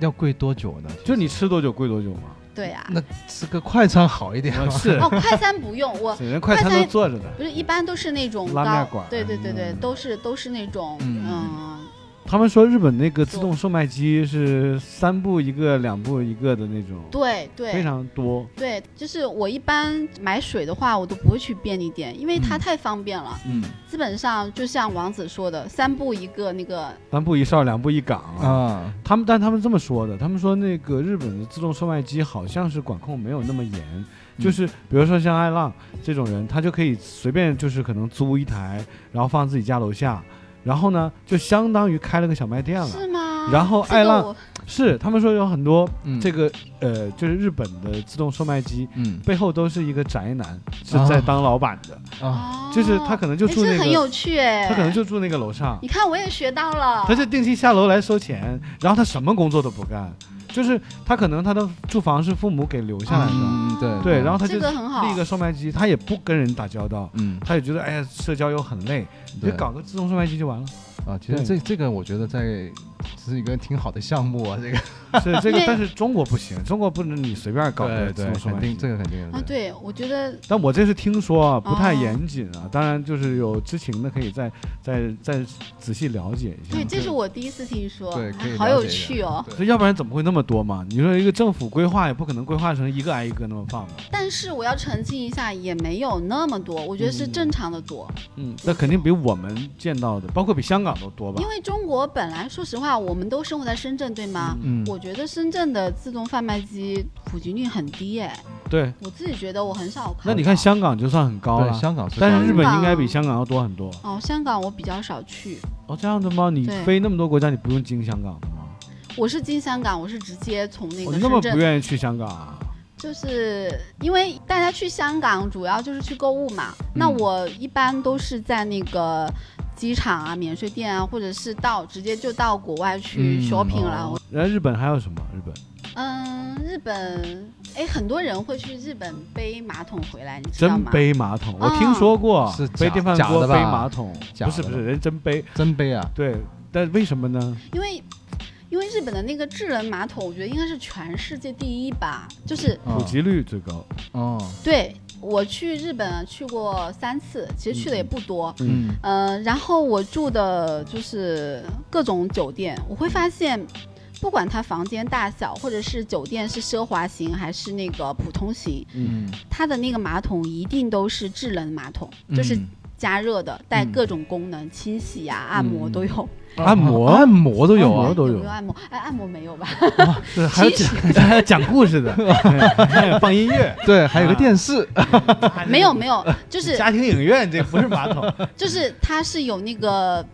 要跪多久呢？就你吃多久跪多久吗。对啊。那吃个快餐好一点吗？啊是，哦，快餐不用，我 <laughs> 人快餐都坐着的。不是一般都是那种高拉面馆，对对对对，嗯都是都是那种嗯嗯他们说日本那个自动售卖机是三步一个、两步一个的那种，对对，非常多。对，就是我一般买水的话，我都不会去便利店，因为它嗯太方便了。嗯基本上就像王子说的，三步一个那个，三步一哨，两步一岗啊。啊，他们，但他们这么说的，他们说那个日本的自动售卖机好像是管控没有那么严，嗯就是比如说像爱浪这种人，他就可以随便就是可能租一台，然后放自己家楼下，然后呢就相当于开了个小卖店了。是吗？然后这个爱浪我是他们说有很多嗯。这个呃，就是日本的自动售卖机嗯。背后都是一个宅男是啊。在当老板的，啊，哦就是他可能就哎住那个，很有趣哎，他可能就住那个楼上，你看我也学到了，他就定期下楼来收钱，然后他什么工作都不干，就是他可能他的住房是父母给留下来的，嗯对对，然后他这就个很好，立一个售卖机，他也不跟人打交道，嗯。他也觉得哎呀社交又很累，你就搞个自动售卖机就完了。啊，其实这这个我觉得在是一个挺好的项目啊，这个 <laughs> 是这个，但是中国不行，中国不能你随便搞对对，肯定。这个肯定啊，对，我觉得但我这是听说啊，不太哦严谨啊。当然，就是有知情的可以再再再仔细了解一下。对，这是我第一次听说，对好有趣哦。对这要不然怎么会那么多嘛？你说一个政府规划也不可能规划成一个挨一个那么放嘛。但是我要澄清一下，也没有那么多，我觉得是嗯正常的多。嗯，那肯定比我们见到的，包括比香港都多吧因？为中国本来说实话，我们都生活在深圳，对吗？嗯我觉得深圳的自动贩卖机普及率很低哎，对，我自己觉得我很少看。那你看香港就算很高对了，香港是但是日本应该比香港要多很多。哦，香港我比较少去，哦，这样的吗？你飞那么多国家，你不用经香港的吗？我是经香港，我是直接从那个我那么不愿意去香港啊？就是因为大家去香港主要就是去购物嘛，那嗯我一般都是在那个。机场啊，免税店啊，或者是到直接就到国外去嗯 shopping 了。哦然后日本还有什么？日本嗯，日本，哎，很多人会去日本背马桶回来，你知道吗真？背马桶，我嗯听说过，是假背电饭锅背假的吧马桶，假的吧不是不是，人真背。真背啊，对，但为什么呢？因为因为日本的那个智能马桶，我觉得应该是全世界第一吧。就是普及率最高。哦，对我去日本去过三次，其实去的也不多。嗯呃，然后我住的就是各种酒店，我会发现，不管它房间大小，或者是酒店是奢华型还是那个普通型，嗯它的那个马桶一定都是智能马桶，就是嗯加热的，带嗯。各种功能，清洗呀、按摩都有。按摩？按摩都有啊？按摩，都有。有没有按摩？哎，按摩没有吧？是还有讲 <laughs> 还有讲故事的，<laughs> 还有放音乐，<laughs> 对，还有个电视，没有没有，就是家庭影院，这不是马桶。就是它是有那个，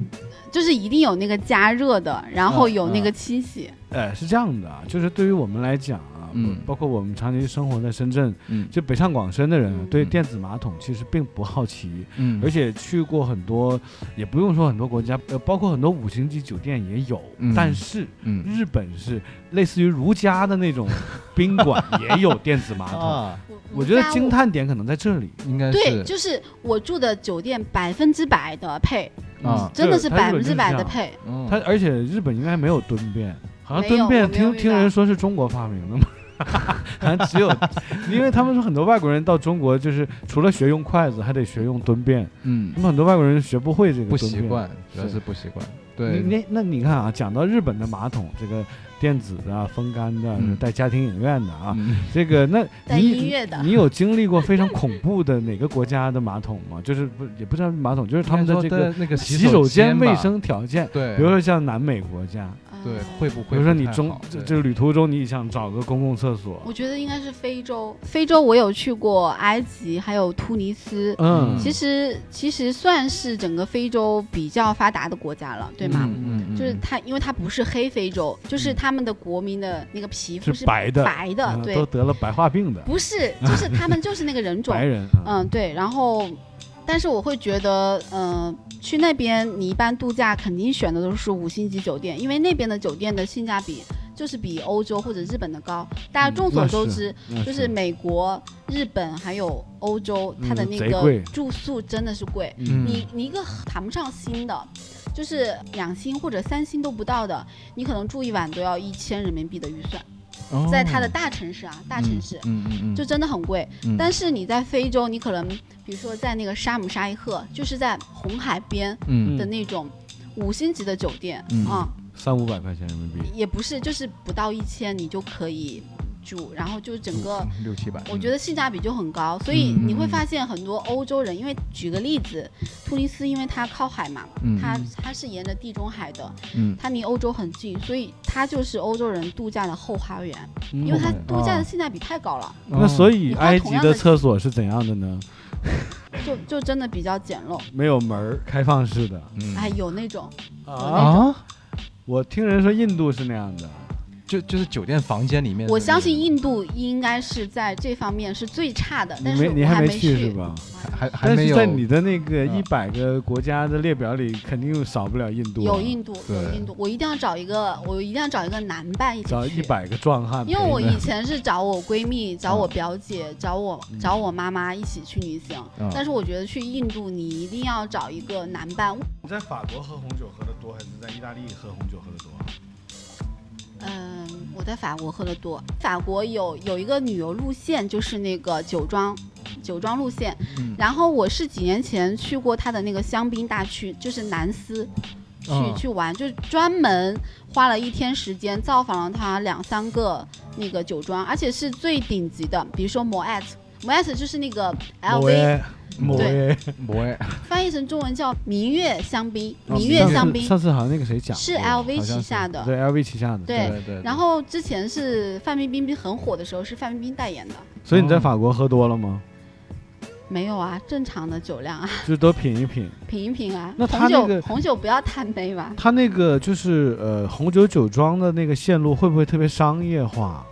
就是一定有那个加热的，然后嗯有那个嗯清洗。哎，是这样的啊，就是对于我们来讲啊，嗯。包括我们长期生活在深圳，嗯。就北上广深的人对电子马桶其实并不好奇，嗯。而且去过很多，也不用说很多国家，呃，包括很多五星级酒店也有，嗯。但是嗯。日本是类似于如家的那种宾馆也有电子马桶。<laughs> 啊，我觉得惊叹点可能在这里，应该对，就是我住的酒店百分之百的配，啊，真的是百分之百的配。嗯。它而且日本应该没有蹲便，好像蹲便听听人说是中国发明的嘛。<laughs> 好像只有，因为他们说很多外国人到中国就是除了学用筷子，还得学用蹲便。嗯那么很多外国人学不会这个不习惯，主要是是不习惯，你对，那那你看啊，讲到日本的马桶，这个电子的、啊、风干的、嗯。带家庭影院的啊，嗯。这个那带你音乐的。你有经历过非常恐怖的哪个国家的马桶吗？<laughs> 就是不也不知道马桶，就是他们的这个那个洗手间卫，生条件，对，比如说像南美国家，对嗯会不会比如说你中这这个旅途中你想找个公共厕所，我觉得应该是非洲。非洲我有去过埃及，还有突尼斯。嗯，其实其实算是整个非洲比较发达的国家了，对吗？嗯嗯嗯，就是它，因为它不是黑非洲，就是他们的国民的那个皮肤是白的，白的，嗯对都，得了白化病的不是，就是他们就是那个人种 <laughs> 白，人，啊嗯，对。然后，但是我会觉得，嗯、去那边你一般度假肯定选的都是五星级酒店，因为那边的酒店的性价比就是比欧洲或者日本的高。大家众所周知，那就是美国、日本还有欧洲，它的嗯那个住宿真的是贵。嗯你你一个谈不上新的，就是两星或者三星都不到的，你可能住一晚都要一千人民币的预算，哦在它的大城市啊，大城市。嗯嗯嗯，就真的很贵，嗯但是你在非洲，你可能比如说在那个沙姆沙伊赫，就是在红海边嗯的那种五星级的酒店嗯啊、三五百块钱人民币，也不是，就是不到一千你就可以住，然后就整个。六七百，我觉得性价比就很高，所以嗯你会发现很多欧洲人，因为举个例子，突尼斯因为它靠海嘛，嗯它它是沿着地中海的，嗯它离欧洲很近，所以它就是欧洲人度假的后花园，因为它度假的哦性价比太高了，<laughs> 那所以埃及的厕所是怎样的呢？<laughs> 就就真的比较简陋，没有门儿，开放式的哎，有那种。啊。啊，我听人说印度是那样的，就就是酒店房间里面，我相信印度应该是在这方面是最差的，但是没你还没去去是吧？还还没有但是在你的那个嗯一百个国家的列表里，肯定少不了印度啊。有印度，有印度，我一定要找一个，我一定要找一个男伴一起去。找一百个壮汉因，为我以前是找我闺蜜、找嗯我表姐、找我找我妈妈一起去旅行，嗯但是我觉得去印度你一定要找一个男伴。你在法国喝红酒喝的多，还是在意大利喝红酒喝的多？在法国喝的多。法国有有一个旅游路线，就是那个酒庄，酒庄路线。嗯然后我是几年前去过他的那个香槟大区，就是南斯，去、嗯去玩，就专门花了一天时间造访了他两三个那个酒庄，而且是最顶级的，比如说 Moet。Moet 就是那个 LV，摩对耶，不会，翻译成中文叫明月香槟，哦明月香槟上次好像那个谁讲过，是 LV 旗下的。对 LV 旗下的。对对对，然后之前是范冰冰很火的时候，是范冰冰代言的。所以你在法国喝多了吗？没有啊，正常的酒量啊，就多品一品。品一品啊。那他红酒、那个红酒不要贪杯吧？他那个就是呃红酒酒庄的那个线路会不会特别商业化？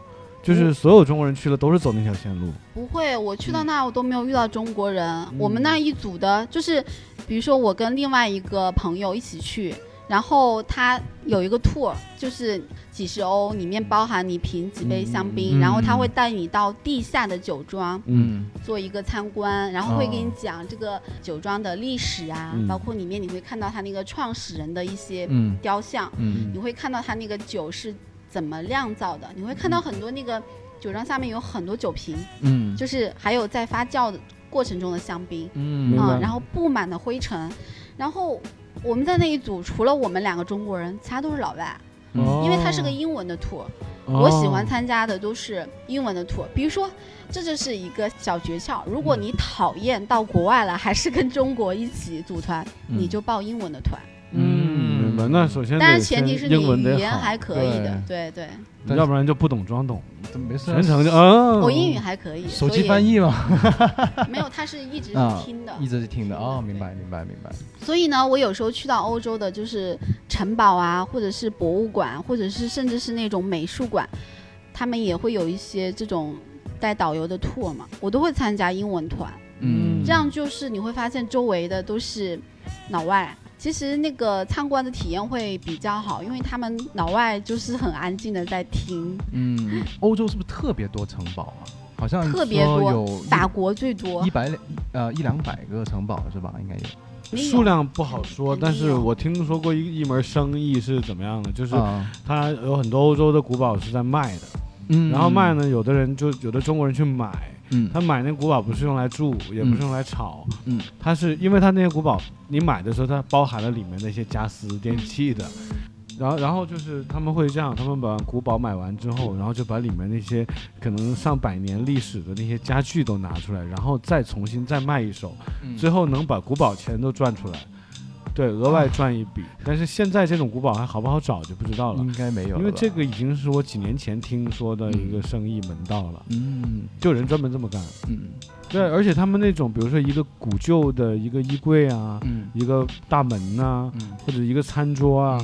就是所有中国人去了都是走那条线路。不会，我去到嗯。那儿我都没有遇到中国人。我们那一组的，就是比如说我跟另外一个朋友一起去，然后他有一个 tour，就是几十欧，里面包含你品几杯香槟，嗯。然后他会带你到地下的酒庄嗯。做一个参观，然后会给你哦讲这个酒庄的历史啊，嗯。包括里面你会看到他那个创始人的一些嗯。雕像，嗯。你会看到他那个酒是怎么酿造的，你会看到很多那个酒庄下面有很多酒瓶，嗯就是还有在发酵的过程中的香槟，嗯，然后布满了灰尘，然后我们在那一组除了我们两个中国人，其他都是老外，嗯因为它是个哦英文的 tour，我喜欢哦参加的都是英文的 tour，比如说，这就是一个小诀窍。如果你讨厌到国外了，还是跟中国一起组团，你嗯就报英文的团。嗯，那首先但是前提是你先英文语言还可以的，对对。要不然就不懂装懂，这没事啊，全程就嗯。我英语还可以，手机翻译嘛，<laughs> 没有，他是一直听的。一直是听的哦，明白明白明白。所以呢，我有时候去到欧洲的，就是城堡啊，或者是博物馆，或者是甚至是那种美术馆，他们也会有一些这种带导游的 tour 嘛，我都会参加英文团。嗯这样就是你会发现周围的都是老外，其实那个参观的体验会比较好，因为他们老外就是很安静的在听，嗯，欧洲是不是特别多城堡啊？好像特别多有法国最多一，百两呃一两百个城堡是吧？应该有。数量不好说，但是我听说过一一门生意是怎么样的，就是啊，它有很多欧洲的古堡是在卖的，嗯然后卖，呢，有的人就有的中国人去买，嗯，他买那古堡不是用来住，也不是用来炒，嗯，他是因为他那些古堡你买的时候，它包含了里面那些家私电器的。然后，然后就是他们会这样，他们把古堡买完之后，然后就把里面那些可能上百年历史的那些家具都拿出来，然后再重新再卖一手，嗯。最后能把古堡钱都赚出来，对，额外赚一笔。但是现在这种古堡还好不好找就不知道了，应该没有，因为这个已经是我几年前听说的一个生意门道了，嗯就有人专门这么干。嗯对，而且他们那种，比如说一个古旧的一个衣柜啊，嗯一个大门呐、嗯或者一个餐桌啊，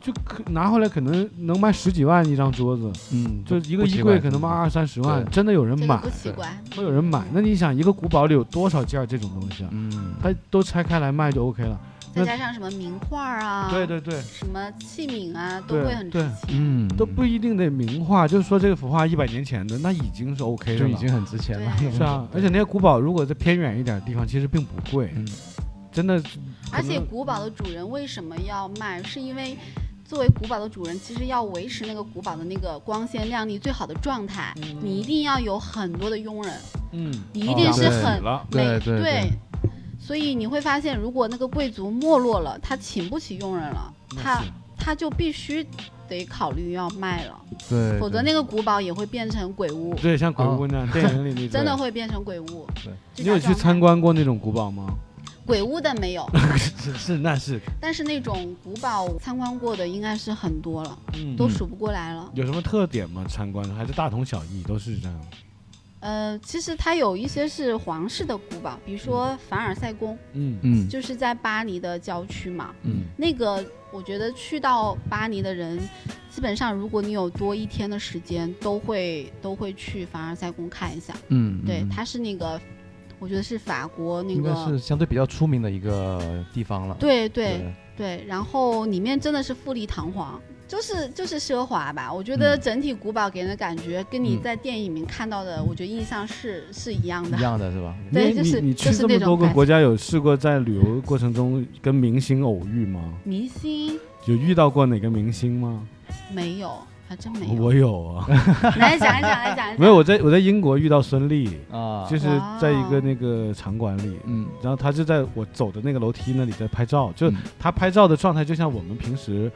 就可拿回来可能能卖十几万一张桌子，嗯，就一个衣柜可能卖二三十万，真的有人买不，奇怪。会有人买。那你想，一个古堡里有多少件这种东西啊？嗯它都拆开来卖就 OK 了。再加上什么名画啊，对对对，什么器皿啊，都会很值对钱。嗯都不一定得名画，就是说这个幅画一百年前的，那已经是 OK 的了。就已经很值钱了，<laughs> 是啊，而且那些古堡如果在偏远一点的地方，其实并不贵，嗯真的。而且古堡的主人为什么要卖？是因为作为古堡的主人，其实要维持那个古堡的那个光鲜亮丽、最好的状态，你一定要有很多的佣人，嗯，你一定是很了。美对对对所以你会发现，如果那个贵族没落了，他请不起佣人了，他他就必须得考虑要卖了，对，否则那个古堡也会变成鬼屋，对，像鬼屋那样，电影里那种。真的会变成鬼屋。对你有去参观过那种古堡吗？鬼屋的没有，是 <laughs> 是，那是，但是那种古堡参观过的应该是很多了，嗯都数不过来了。有什么特点吗？参观的还是大同小异，都是这样。呃，其实它有一些是皇室的古堡，比如说凡尔赛宫，嗯嗯就是在巴黎的郊区嘛。嗯那个我觉得去到巴黎的人，基本上如果你有多一天的时间，都会都会去凡尔赛宫看一下。嗯，对，嗯它是那个，我觉得是法国那个应该个。是相对比较出名的一个地方了。对对对，然后里面真的是富丽堂皇，就是就是奢华吧。我觉得嗯整体古堡给人的感觉，跟你嗯在电影里面看到的，我觉得印象是是一样的一。样的是吧？对就是你你去就是那种这么多个国家，有试过在旅游过程中跟明星偶遇吗？明星有遇到过哪个明星吗？没有，还真没有。我有啊，<laughs> 来讲一讲，来讲一讲。没有，我在我在英国遇到孙俪，啊，就是在一个那个场馆里，嗯然后她就在我走的那个楼梯那里在拍照，就嗯她拍照的状态就像我们平时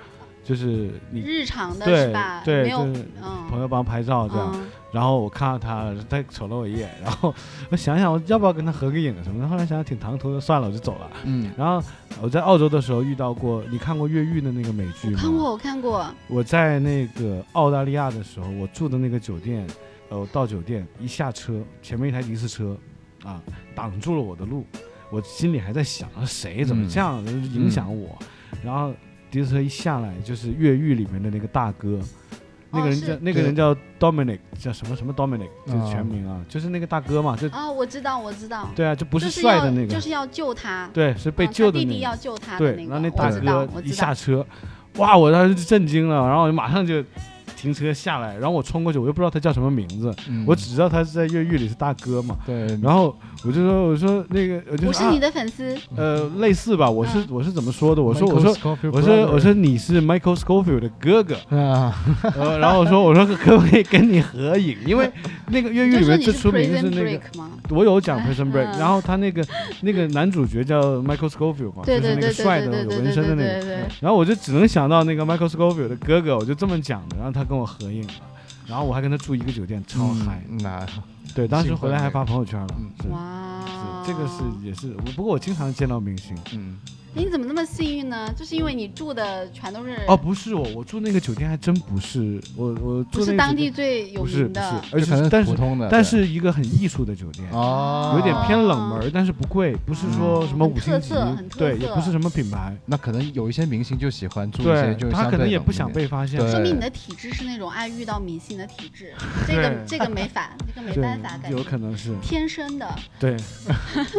就是你日常的是吧？对，没有就，是嗯，朋友帮拍照这样，嗯，然后我看到他，他瞅了我一眼，然后我想想我要不要跟他合个影什么的，后来想想挺唐突的，算了，我就走了。嗯然后我在澳洲的时候遇到过，你看过越狱的那个美剧吗？看过，我看过。我在那个澳大利亚的时候，我住的那个酒店，呃，我到酒店一下车，前面一台的士车，啊，挡住了我的路，我心里还在想，啊谁怎么嗯这样影响我？然后的士车一下来，就是越狱里面的那个大哥。那个人叫、那个人叫 Dominic，叫什么什么 Dominic，就是啊全名啊，就是那个大哥嘛，就哦，我知道，我知道。对啊，就不是帅的那个，就是要救他。对，是被嗯救的那个。他弟弟要救他的对，那个，然后那大哥，一。下车，哇，我当时就震惊了，然后我就马上就停车下来，然后我冲过去，我又不知道他叫什么名字，嗯我只知道他是在越狱里是大哥嘛，对，然后我就说我说那个我就说我是你啊的粉丝，呃类似吧，我是嗯我是怎么说的？我说我说。我说我说你是 Michael Scofield 的哥哥，啊，<laughs> 呃，然后我说我说可不可以跟你合影？因为那个越狱里面最出名 Prison 是那个？我有讲 Prison Break，、嗯然后他那个那个男主角叫 Michael Scofield 嘛，对就是那对对对个帅的有对对对对纹身的那个。对对对。然后我就只能想到那个 Michael Scofield 的哥哥，我就这么讲的。然后他跟跟我合影了，然后我还跟他住一个酒店，超嗨。对，当时回来还发朋友圈了，嗯是。哇。是，这个是也是，我不过我经常见到明星。嗯，你怎么那么幸运呢？就是因为你住的全都是哦，不是我，我住那个酒店还真不是我，我住不是当地最有不是不是名的，，而且但是普通的，但是一个很艺术的酒店，哦，有点偏冷门儿，但是不贵，不是说什么五星级特色很，特对，也不是什么品牌，那可能有一些明星就喜欢住一些对就，相他可能也不想被发现，对说明你的体质是那种爱遇到明星的体质，<laughs> 这个这个没法，这个没办法，感觉有可能是天生的。对，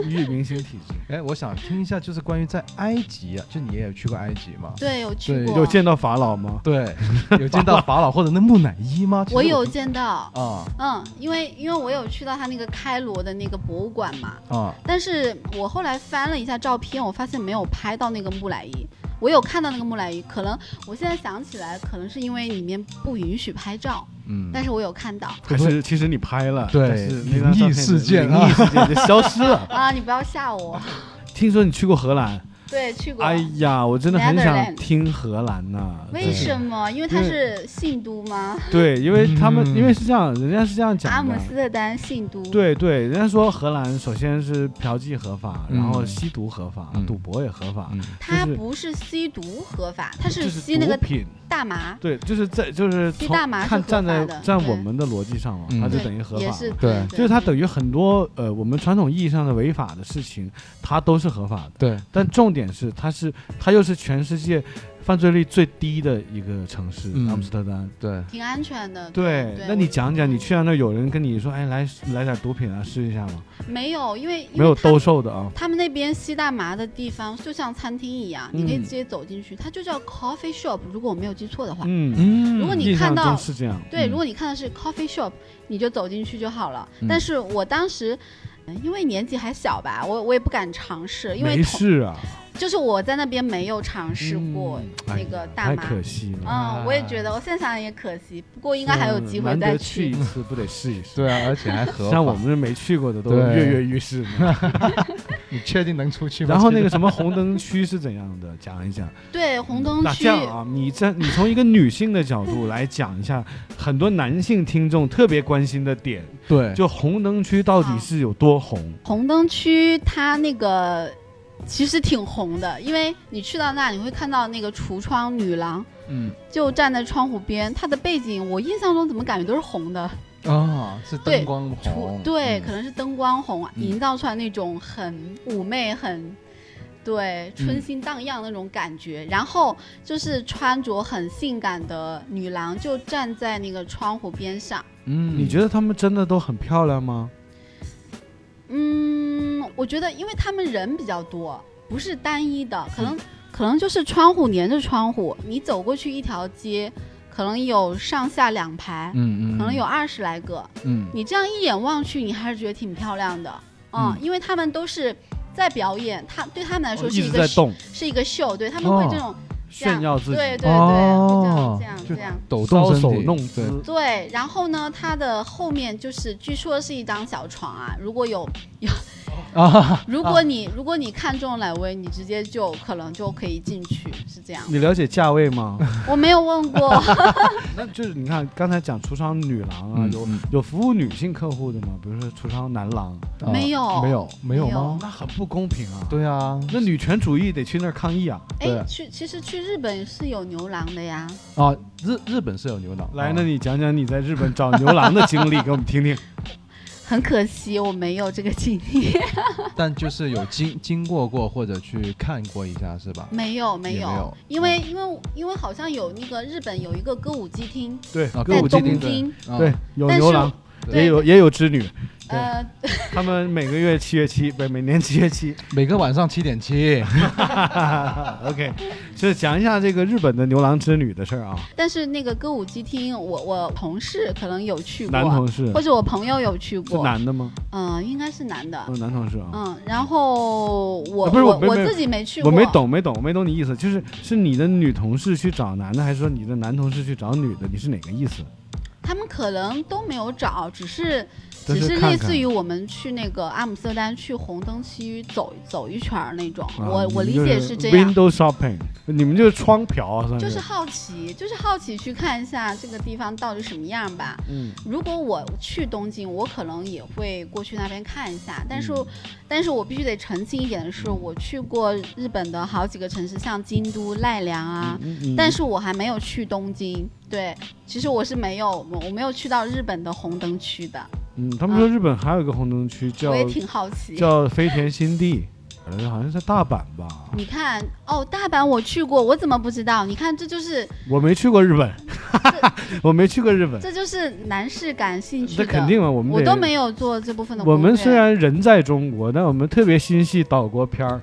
遇明星体质，哎，我想听一下，就是关于在 <laughs> 埃及啊，就你也有去过埃及吗？对，有去对过，有见到法老吗？对，<laughs> 有见到法老或者那木乃伊吗？我有见到，啊嗯，因为因为我有去到他那个开罗的那个博物馆嘛，啊但是我后来翻了一下照片，我发现没有拍到那个木乃伊。我有看到那个木乃伊，可能我现在想起来，可能是因为里面不允许拍照，嗯，但是我有看到还是其实你拍了，对灵异事件灵异事件就消失了。<laughs> 啊！你不要吓我。听说你去过荷兰，对，去过。哎呀，我真的很想听荷兰呐。为什么？因为它是信都吗？对，因为他们嗯因为是这样，人家是这样讲的。姆斯特丹信都。对对，人家说荷兰首先是嫖妓合法，然后嗯吸毒合法，嗯赌博也合法，嗯就是它不是吸毒合法，它是是吸那个品。大麻。对，就是在就是从吸大麻看站在站我们的逻辑上嘛，嗯它就等于合法。也是对就是它等于很多呃我们传统意义上的违法的事情，它都是合法的。对，但重点是，它是它又是全世界犯罪率最低的一个城市，嗯阿姆斯特丹。对，挺安全的。对，那你讲讲，你去到那儿有人跟你说，哎，来来点毒品啊，试一下吗？没有，因为因为没有他兜售的啊。他们那边吸大麻的地方就像餐厅一样，你可以嗯直接走进去，它就叫 coffee shop。如果我没有记错的话，嗯，嗯如果你印象看到中是这样。对，嗯如果你看的是 coffee shop，你就走进去就好了。嗯但是我当时。嗯因为年纪还小吧，我我也不敢尝试，因为没同事啊，就是我在那边没有尝试过那个大麻。可惜了。嗯，我也觉得，我现在想想也可惜，不过应该还有机会再去一次，不得试一试？对啊，而且还合法。<laughs> 像我们这没去过的都跃跃欲试。<laughs> 你确定能出去吗？然后那个什么红灯区是怎样的？讲一讲。对红灯那区这样啊，你这你从一个女性的角度来讲一下，很多男性听众特别关心的点，对，就红灯区到底是有多红？红灯区它那个其实挺红的，因为你去到那，你会看到那个橱窗女郎嗯。就站在窗户边，她的背景我印象中怎么感觉都是红的，啊，是灯光橱红，对，嗯。可能是灯光红，嗯。营造出来那种很妩媚、很对嗯春心荡漾那种感觉。然后就是穿着很性感的女郎就站在那个窗户边上。嗯，你觉得她们真的都很漂亮吗？嗯，我觉得因为他们人比较多，不是单一的，可嗯。能、可能就是窗户连着窗户，你走过去一条街，可能有上下两排，嗯嗯，可能有二十来个，嗯。你这样一眼望去，你还是觉得挺漂亮的，嗯，嗯。因为他们都是在表演，他对他们来说哦是一个是一个秀，对他们会哦这种、炫耀自己，对对对，哦这样这样这样。抖动身体弄姿。对，然后呢，它的后面就是，据说是一张小床啊。如果有有啊，如果你、如果你看中莱薇，你直接就可能就可以进去，是这样。你了解价位吗？<laughs> 我没有问过，<laughs> 那就是你看刚才讲橱窗女郎啊，有有服务女性客户的吗？比如说橱窗男郎，啊没有没有没有没有吗？那很不公平啊！，对啊，那女权主义得去那儿抗议啊！对哎，去其实去日本是有牛郎的呀。啊，日日本是有牛郎，来，啊那你讲讲你在日本找牛郎的经历，<laughs> 给我们听听。很可惜我没有这个经历，<laughs> 但就是有经经过过或者去看过一下是吧？没有没有，没有。因为因为因为好像有那个日本有一个歌舞伎町对，啊歌在舞伎町东京，啊对，有但是牛郎，对也有也有织女，对呃 <laughs> <laughs> 他们每个月七月七，不，每年七月七。每个晚上七点七，<laughs> OK，就是讲一下这个日本的牛郎织女的事儿啊。但是那个歌舞伎厅，我我同事可能有去过，男同事或者我朋友有去是过，男的吗？嗯，应该是男的。嗯，男同事啊。嗯，然后我、啊不是我我自己没去过，我没。懂，没懂，我没懂你意思，就是是你的女同事去找男的，还是说你的男同事去找女的？你是哪个意思？他们可能都没有找，只是都只是类似于我们去那个阿姆斯特丹去红灯区走走一圈儿那种。啊我我理解是这样。Window shopping，你们就是窗嫖啊，算就是好奇，就是好奇去看一下这个地方到底什么样吧。嗯如果我去东京，我可能也会过去那边看一下，但是，嗯但是我必须得澄清一点的是，我去过日本的好几个城市，像京都、奈良啊，嗯嗯但是我还没有去东京。对，其实我是没有，我我没有去到日本的红灯区的，嗯，他们说日本还有一个红灯区叫我也挺好奇。叫飞田新地，呃，好像是在大阪吧，你看，哦，大阪我去过，我怎么不知道？你看，这就是我没去过日本，<laughs> 我没去过日本，这就是男士感兴趣的。这肯定啊，我们我都没有做这部分的。我们虽然人在中国，但我们特别心系岛国片儿。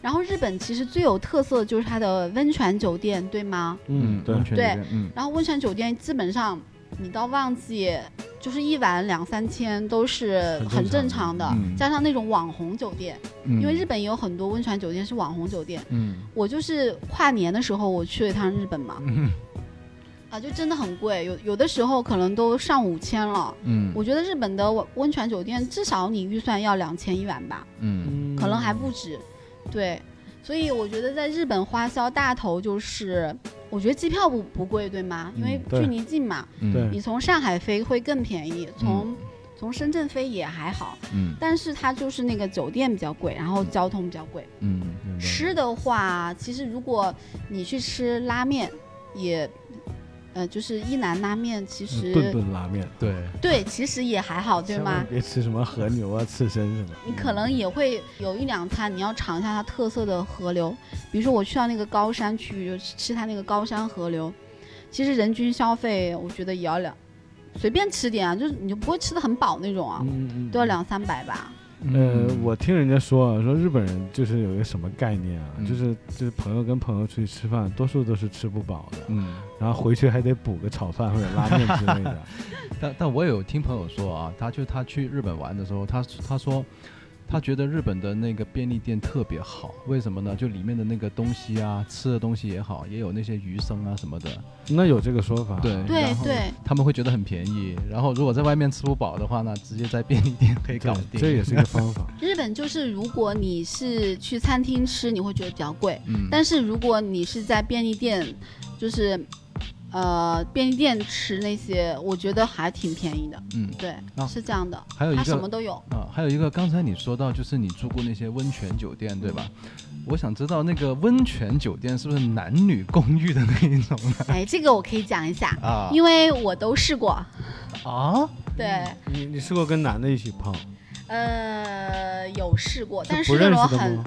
然后日本其实最有特色的就是它的温泉酒店，对吗？嗯，对温，泉对酒店嗯然后温泉酒店基本上你到旺季就是一晚两三千都是很正常的，嗯加上那种网红酒店，嗯，因为日本也有很多温泉酒店是网红酒店。嗯我就是跨年的时候我去了一趟日本嘛，嗯啊，就真的很贵，有有的时候可能都上五千了。嗯我觉得日本的温温泉酒店至少你预算要两千一晚吧。嗯嗯可能还不止。对，所以我觉得在日本花销大头就是，我觉得机票不不贵，对吗？因为距离近嘛，嗯你从上海飞会更便宜，从、从深圳飞也还好，嗯但是它就是那个酒店比较贵，然后交通比较贵。嗯吃的话，其实如果你去吃拉面，也。呃，就是一兰拉面，其实、顿顿拉面，对对，其实也还好，对吗？别吃什么和牛啊、刺身什么。你可能也会有一两餐，你要尝一下它特色的河流。比如说我去到那个高山区域，就吃它那个高山河流，其实人均消费我觉得也要两，随便吃点啊，就是你就不会吃的很饱那种啊，嗯嗯，都要两三百吧。呃，我听人家说啊，说日本人就是有一个什么概念啊，嗯。就是就是朋友跟朋友出去吃饭，多数都是吃不饱的，嗯，然后回去还得补个炒饭或者拉面之类的。<laughs> 但但我有听朋友说啊，他就他去日本玩的时候，他他说他觉得日本的那个便利店特别好，为什么呢？就里面的那个东西啊，吃的东西也好，也有那些鱼生啊什么的，那有这个说法？对对对，他们会觉得很便宜。然后如果在外面吃不饱的话呢，直接在便利店可以搞，定。这也是一个方法。<laughs> 日本就是如果你是去餐厅吃，你会觉得比较贵，嗯，但是如果你是在便利店，就是呃便利店吃那些，我觉得还挺便宜的。嗯对，啊是这样的，还有一个什么都有。啊，还有一个，刚才你说到就是你住过那些温泉酒店，对吧？我想知道那个温泉酒店是不是男女共寓的那一种呢？哎，这个我可以讲一下，啊因为我都试过。啊，对，你你试过跟男的一起泡？呃，有试过，但是那种很？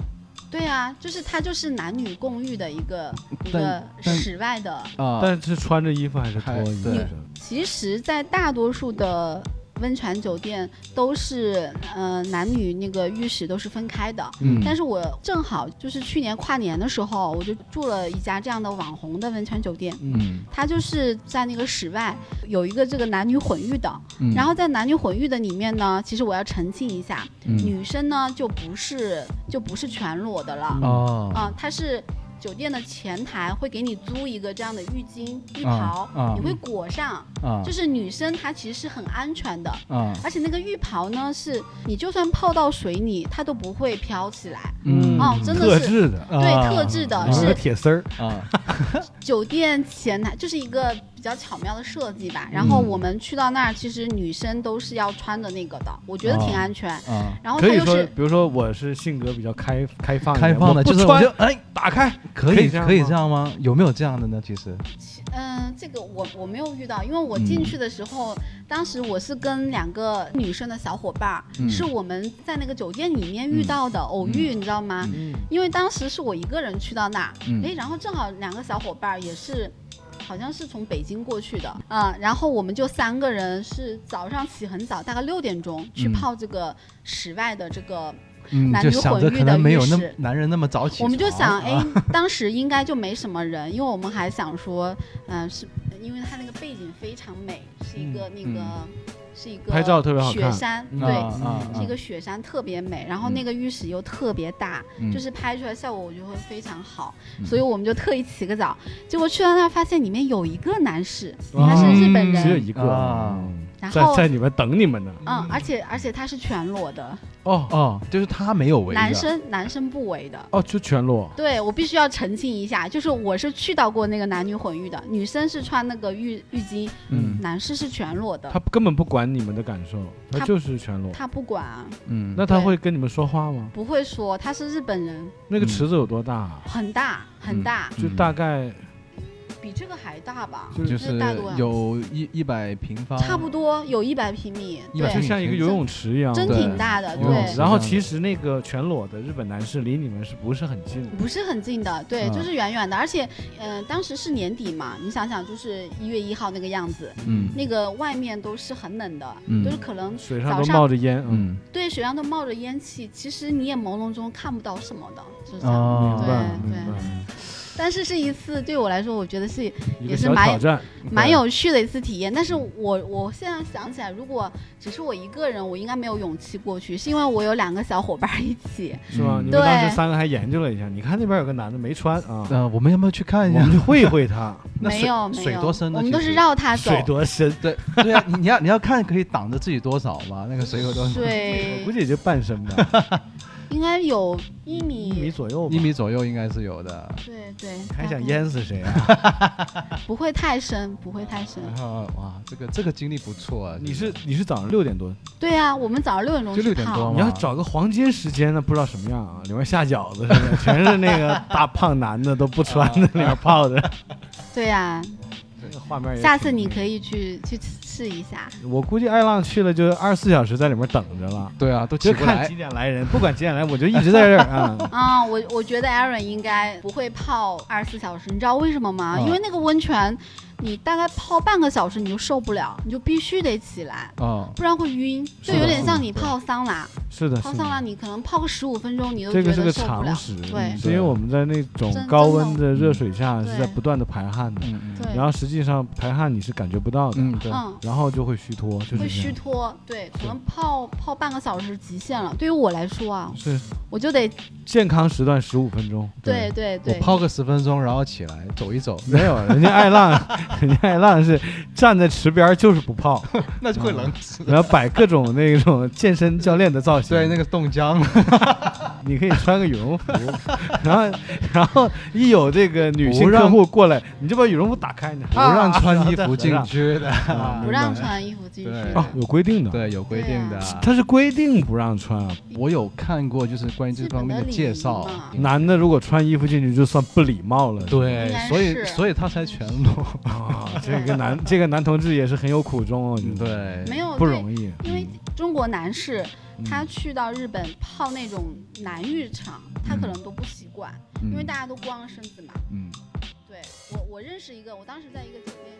对啊，就是它就是男女共浴的一个一个室外的。啊，但是穿着衣服还是脱衣服？其实，在大多数的温泉酒店都是呃男女那个浴室都是分开的。嗯，但是我正好就是去年跨年的时候，我就住了一家这样的网红的温泉酒店。嗯，它就是在那个室外有一个这个男女混浴的，嗯。然后在男女混浴的里面呢，其实我要澄清一下，嗯。女生呢就不是就不是全裸的了，哦。啊，它是酒店的前台会给你租一个这样的浴巾、浴袍，你会裹上，啊。就是女生她其实是很安全的，啊。而且那个浴袍呢是你就算泡到水里，它都不会飘起来，嗯哦真的是特制的，对，啊。特制的是铁丝儿。啊。<laughs> 酒店前台就是一个比较巧妙的设计吧。然后嗯我们去到那儿，其实女生都是要穿的那个的，我觉得挺哦安全。嗯，然后可以说，它又是比如说我是性格比较开开放一点，开放的，我不就是我穿就哎打开，可以可以这样吗？有没有这样的呢？其实嗯，这个我我没有遇到，因为我进嗯去的时候，当时我是跟两个女生的小伙伴儿，嗯是我们在那个酒店里面遇到的、偶遇，你知道吗？嗯因为当时是我一个人去到那儿，嗯哎，然后正好两个小伙伴儿也是。好像是从北京过去的。啊、然后我们就三个人是早上起很早，大概六点钟去嗯。泡这个室外的这个嗯，男女就想着可混浴的能没有那么浴室男人那么早起，我们就想，哎啊，当时应该就没什么人，因为我们还想说，嗯、是因为它那个背景非常美，是一个那个、是一个拍照特别好看。雪山，嗯对。是一个雪山，特别美，然后那个浴室又特别大，嗯。就是拍出来效果我觉得会非常好，嗯。所以我们就特意起个早，结果去到那儿发现里面有一个男士，啊他是日本嗯人，只有一个。啊嗯在后在里面等你们呢。嗯，而且而且他是全裸的，哦哦，就是他没有围着男生男生不围的。哦，就全裸。对我必须要澄清一下，就是我是去到过那个男女混浴的，女生是穿那个浴浴巾，嗯男士是全裸的他，根本不管你们的感受，他他就是全裸。他不管啊，嗯，那他对会跟你们说话吗？不会说他是日本人，那个嗯池子有多大啊？很大很大，就大概比这个还大吧，就就是大多有一一百平方，差不多有一百平米，100对就，像一个游泳池一样。真挺大的，对游泳池。然后其实那个全裸的日本男士离你们是不是很近？不是很近的，对，嗯就是远远的，而且，嗯、当时是年底嘛，你想想，就是一月一号那个样子，嗯那个外面都是很冷的，嗯都是可能水上都冒着烟，嗯，嗯对水上都冒着烟气，其实你也朦胧中看不到什么的，就是这样。对对。但是是一次对我来说，我觉得是也是个小挑蛮战，蛮有趣的一次体验。但是我我现在想起来，如果只是我一个人，我应该没有勇气过去，是因为我有两个小伙伴一起。<laughs> 是吧？嗯你们当时对三个还研究了一下，你看那边有个男的没穿啊，呃，我们要不要去看一下我们？去会会他，<laughs> 没有没有，水多深呢我们都是绕他走。水多深？对对啊，你你要你要看可以挡着自己多少吧？那个水有多少？水 <laughs> 估计也就半身吧，应该有一一米米，左右吧。一米左右应该是有的。对对，还想淹死谁啊？<laughs> 不会太深，不会太深。然后哇，这个这个经历不错啊！你是你是早上六点多，对啊，我们早上六点钟就六点多你要找个黄金时间呢，不知道什么样啊，里面下饺子似的，全是那个大胖男的都不穿的，<laughs> 里面泡的，对呀、这个画面。下次你可以去去试一下。我估计爱浪去了就二十四小时在里面等着了，对啊，都起不来就看几。点来人，不管几点来，我就一直在这儿啊。啊、<laughs> 我我觉得 Aaron 应该不会泡二十四小时，你知道为什么吗？嗯因为那个温泉，你大概泡半个小时你就受不了，你就必须得起来，哦，不然会晕。就有点像你泡桑拿，是的，泡桑拿，你可能泡个十五分钟你都觉这个是个。常识，对。是因为我们在那种高温的热水下是在不断的排汗的，嗯嗯。对。然后实际上排汗你是感觉不到的，嗯对，嗯，然后就会虚脱，就是会。虚脱，对，可能泡泡半个小时极限了。对于我来说啊，是。我就得健康时段十五分钟，对对对，我泡个十分钟，然后起来走一走，没有，人家爱浪，人家爱浪是站在池边就是不泡，<laughs> 那就会冷死。然后摆各种那种健身教练的造型。对，那个冻僵了，<laughs> 你可以穿个羽绒服，然后然后一有这个女性客户过来，你就把羽绒服打开，你不让穿衣服啊进。去的。啊不让穿衣服进去。对哦，有规定的。对，有规定的。它是规定不让穿啊。我有看过，就是关于这方面的介绍。男的如果穿衣服进去，就算不礼貌了。对，所以所以他才全裸。<laughs> 啊，<laughs> 这个男这个男同志也是很有苦衷哦，我觉得对，没有不容易。因为中国男士嗯他去到日本泡那种男浴场，他可能都不习惯，嗯因为大家都光着身子嘛。嗯，对我，我认识一个，我当时在一个酒店。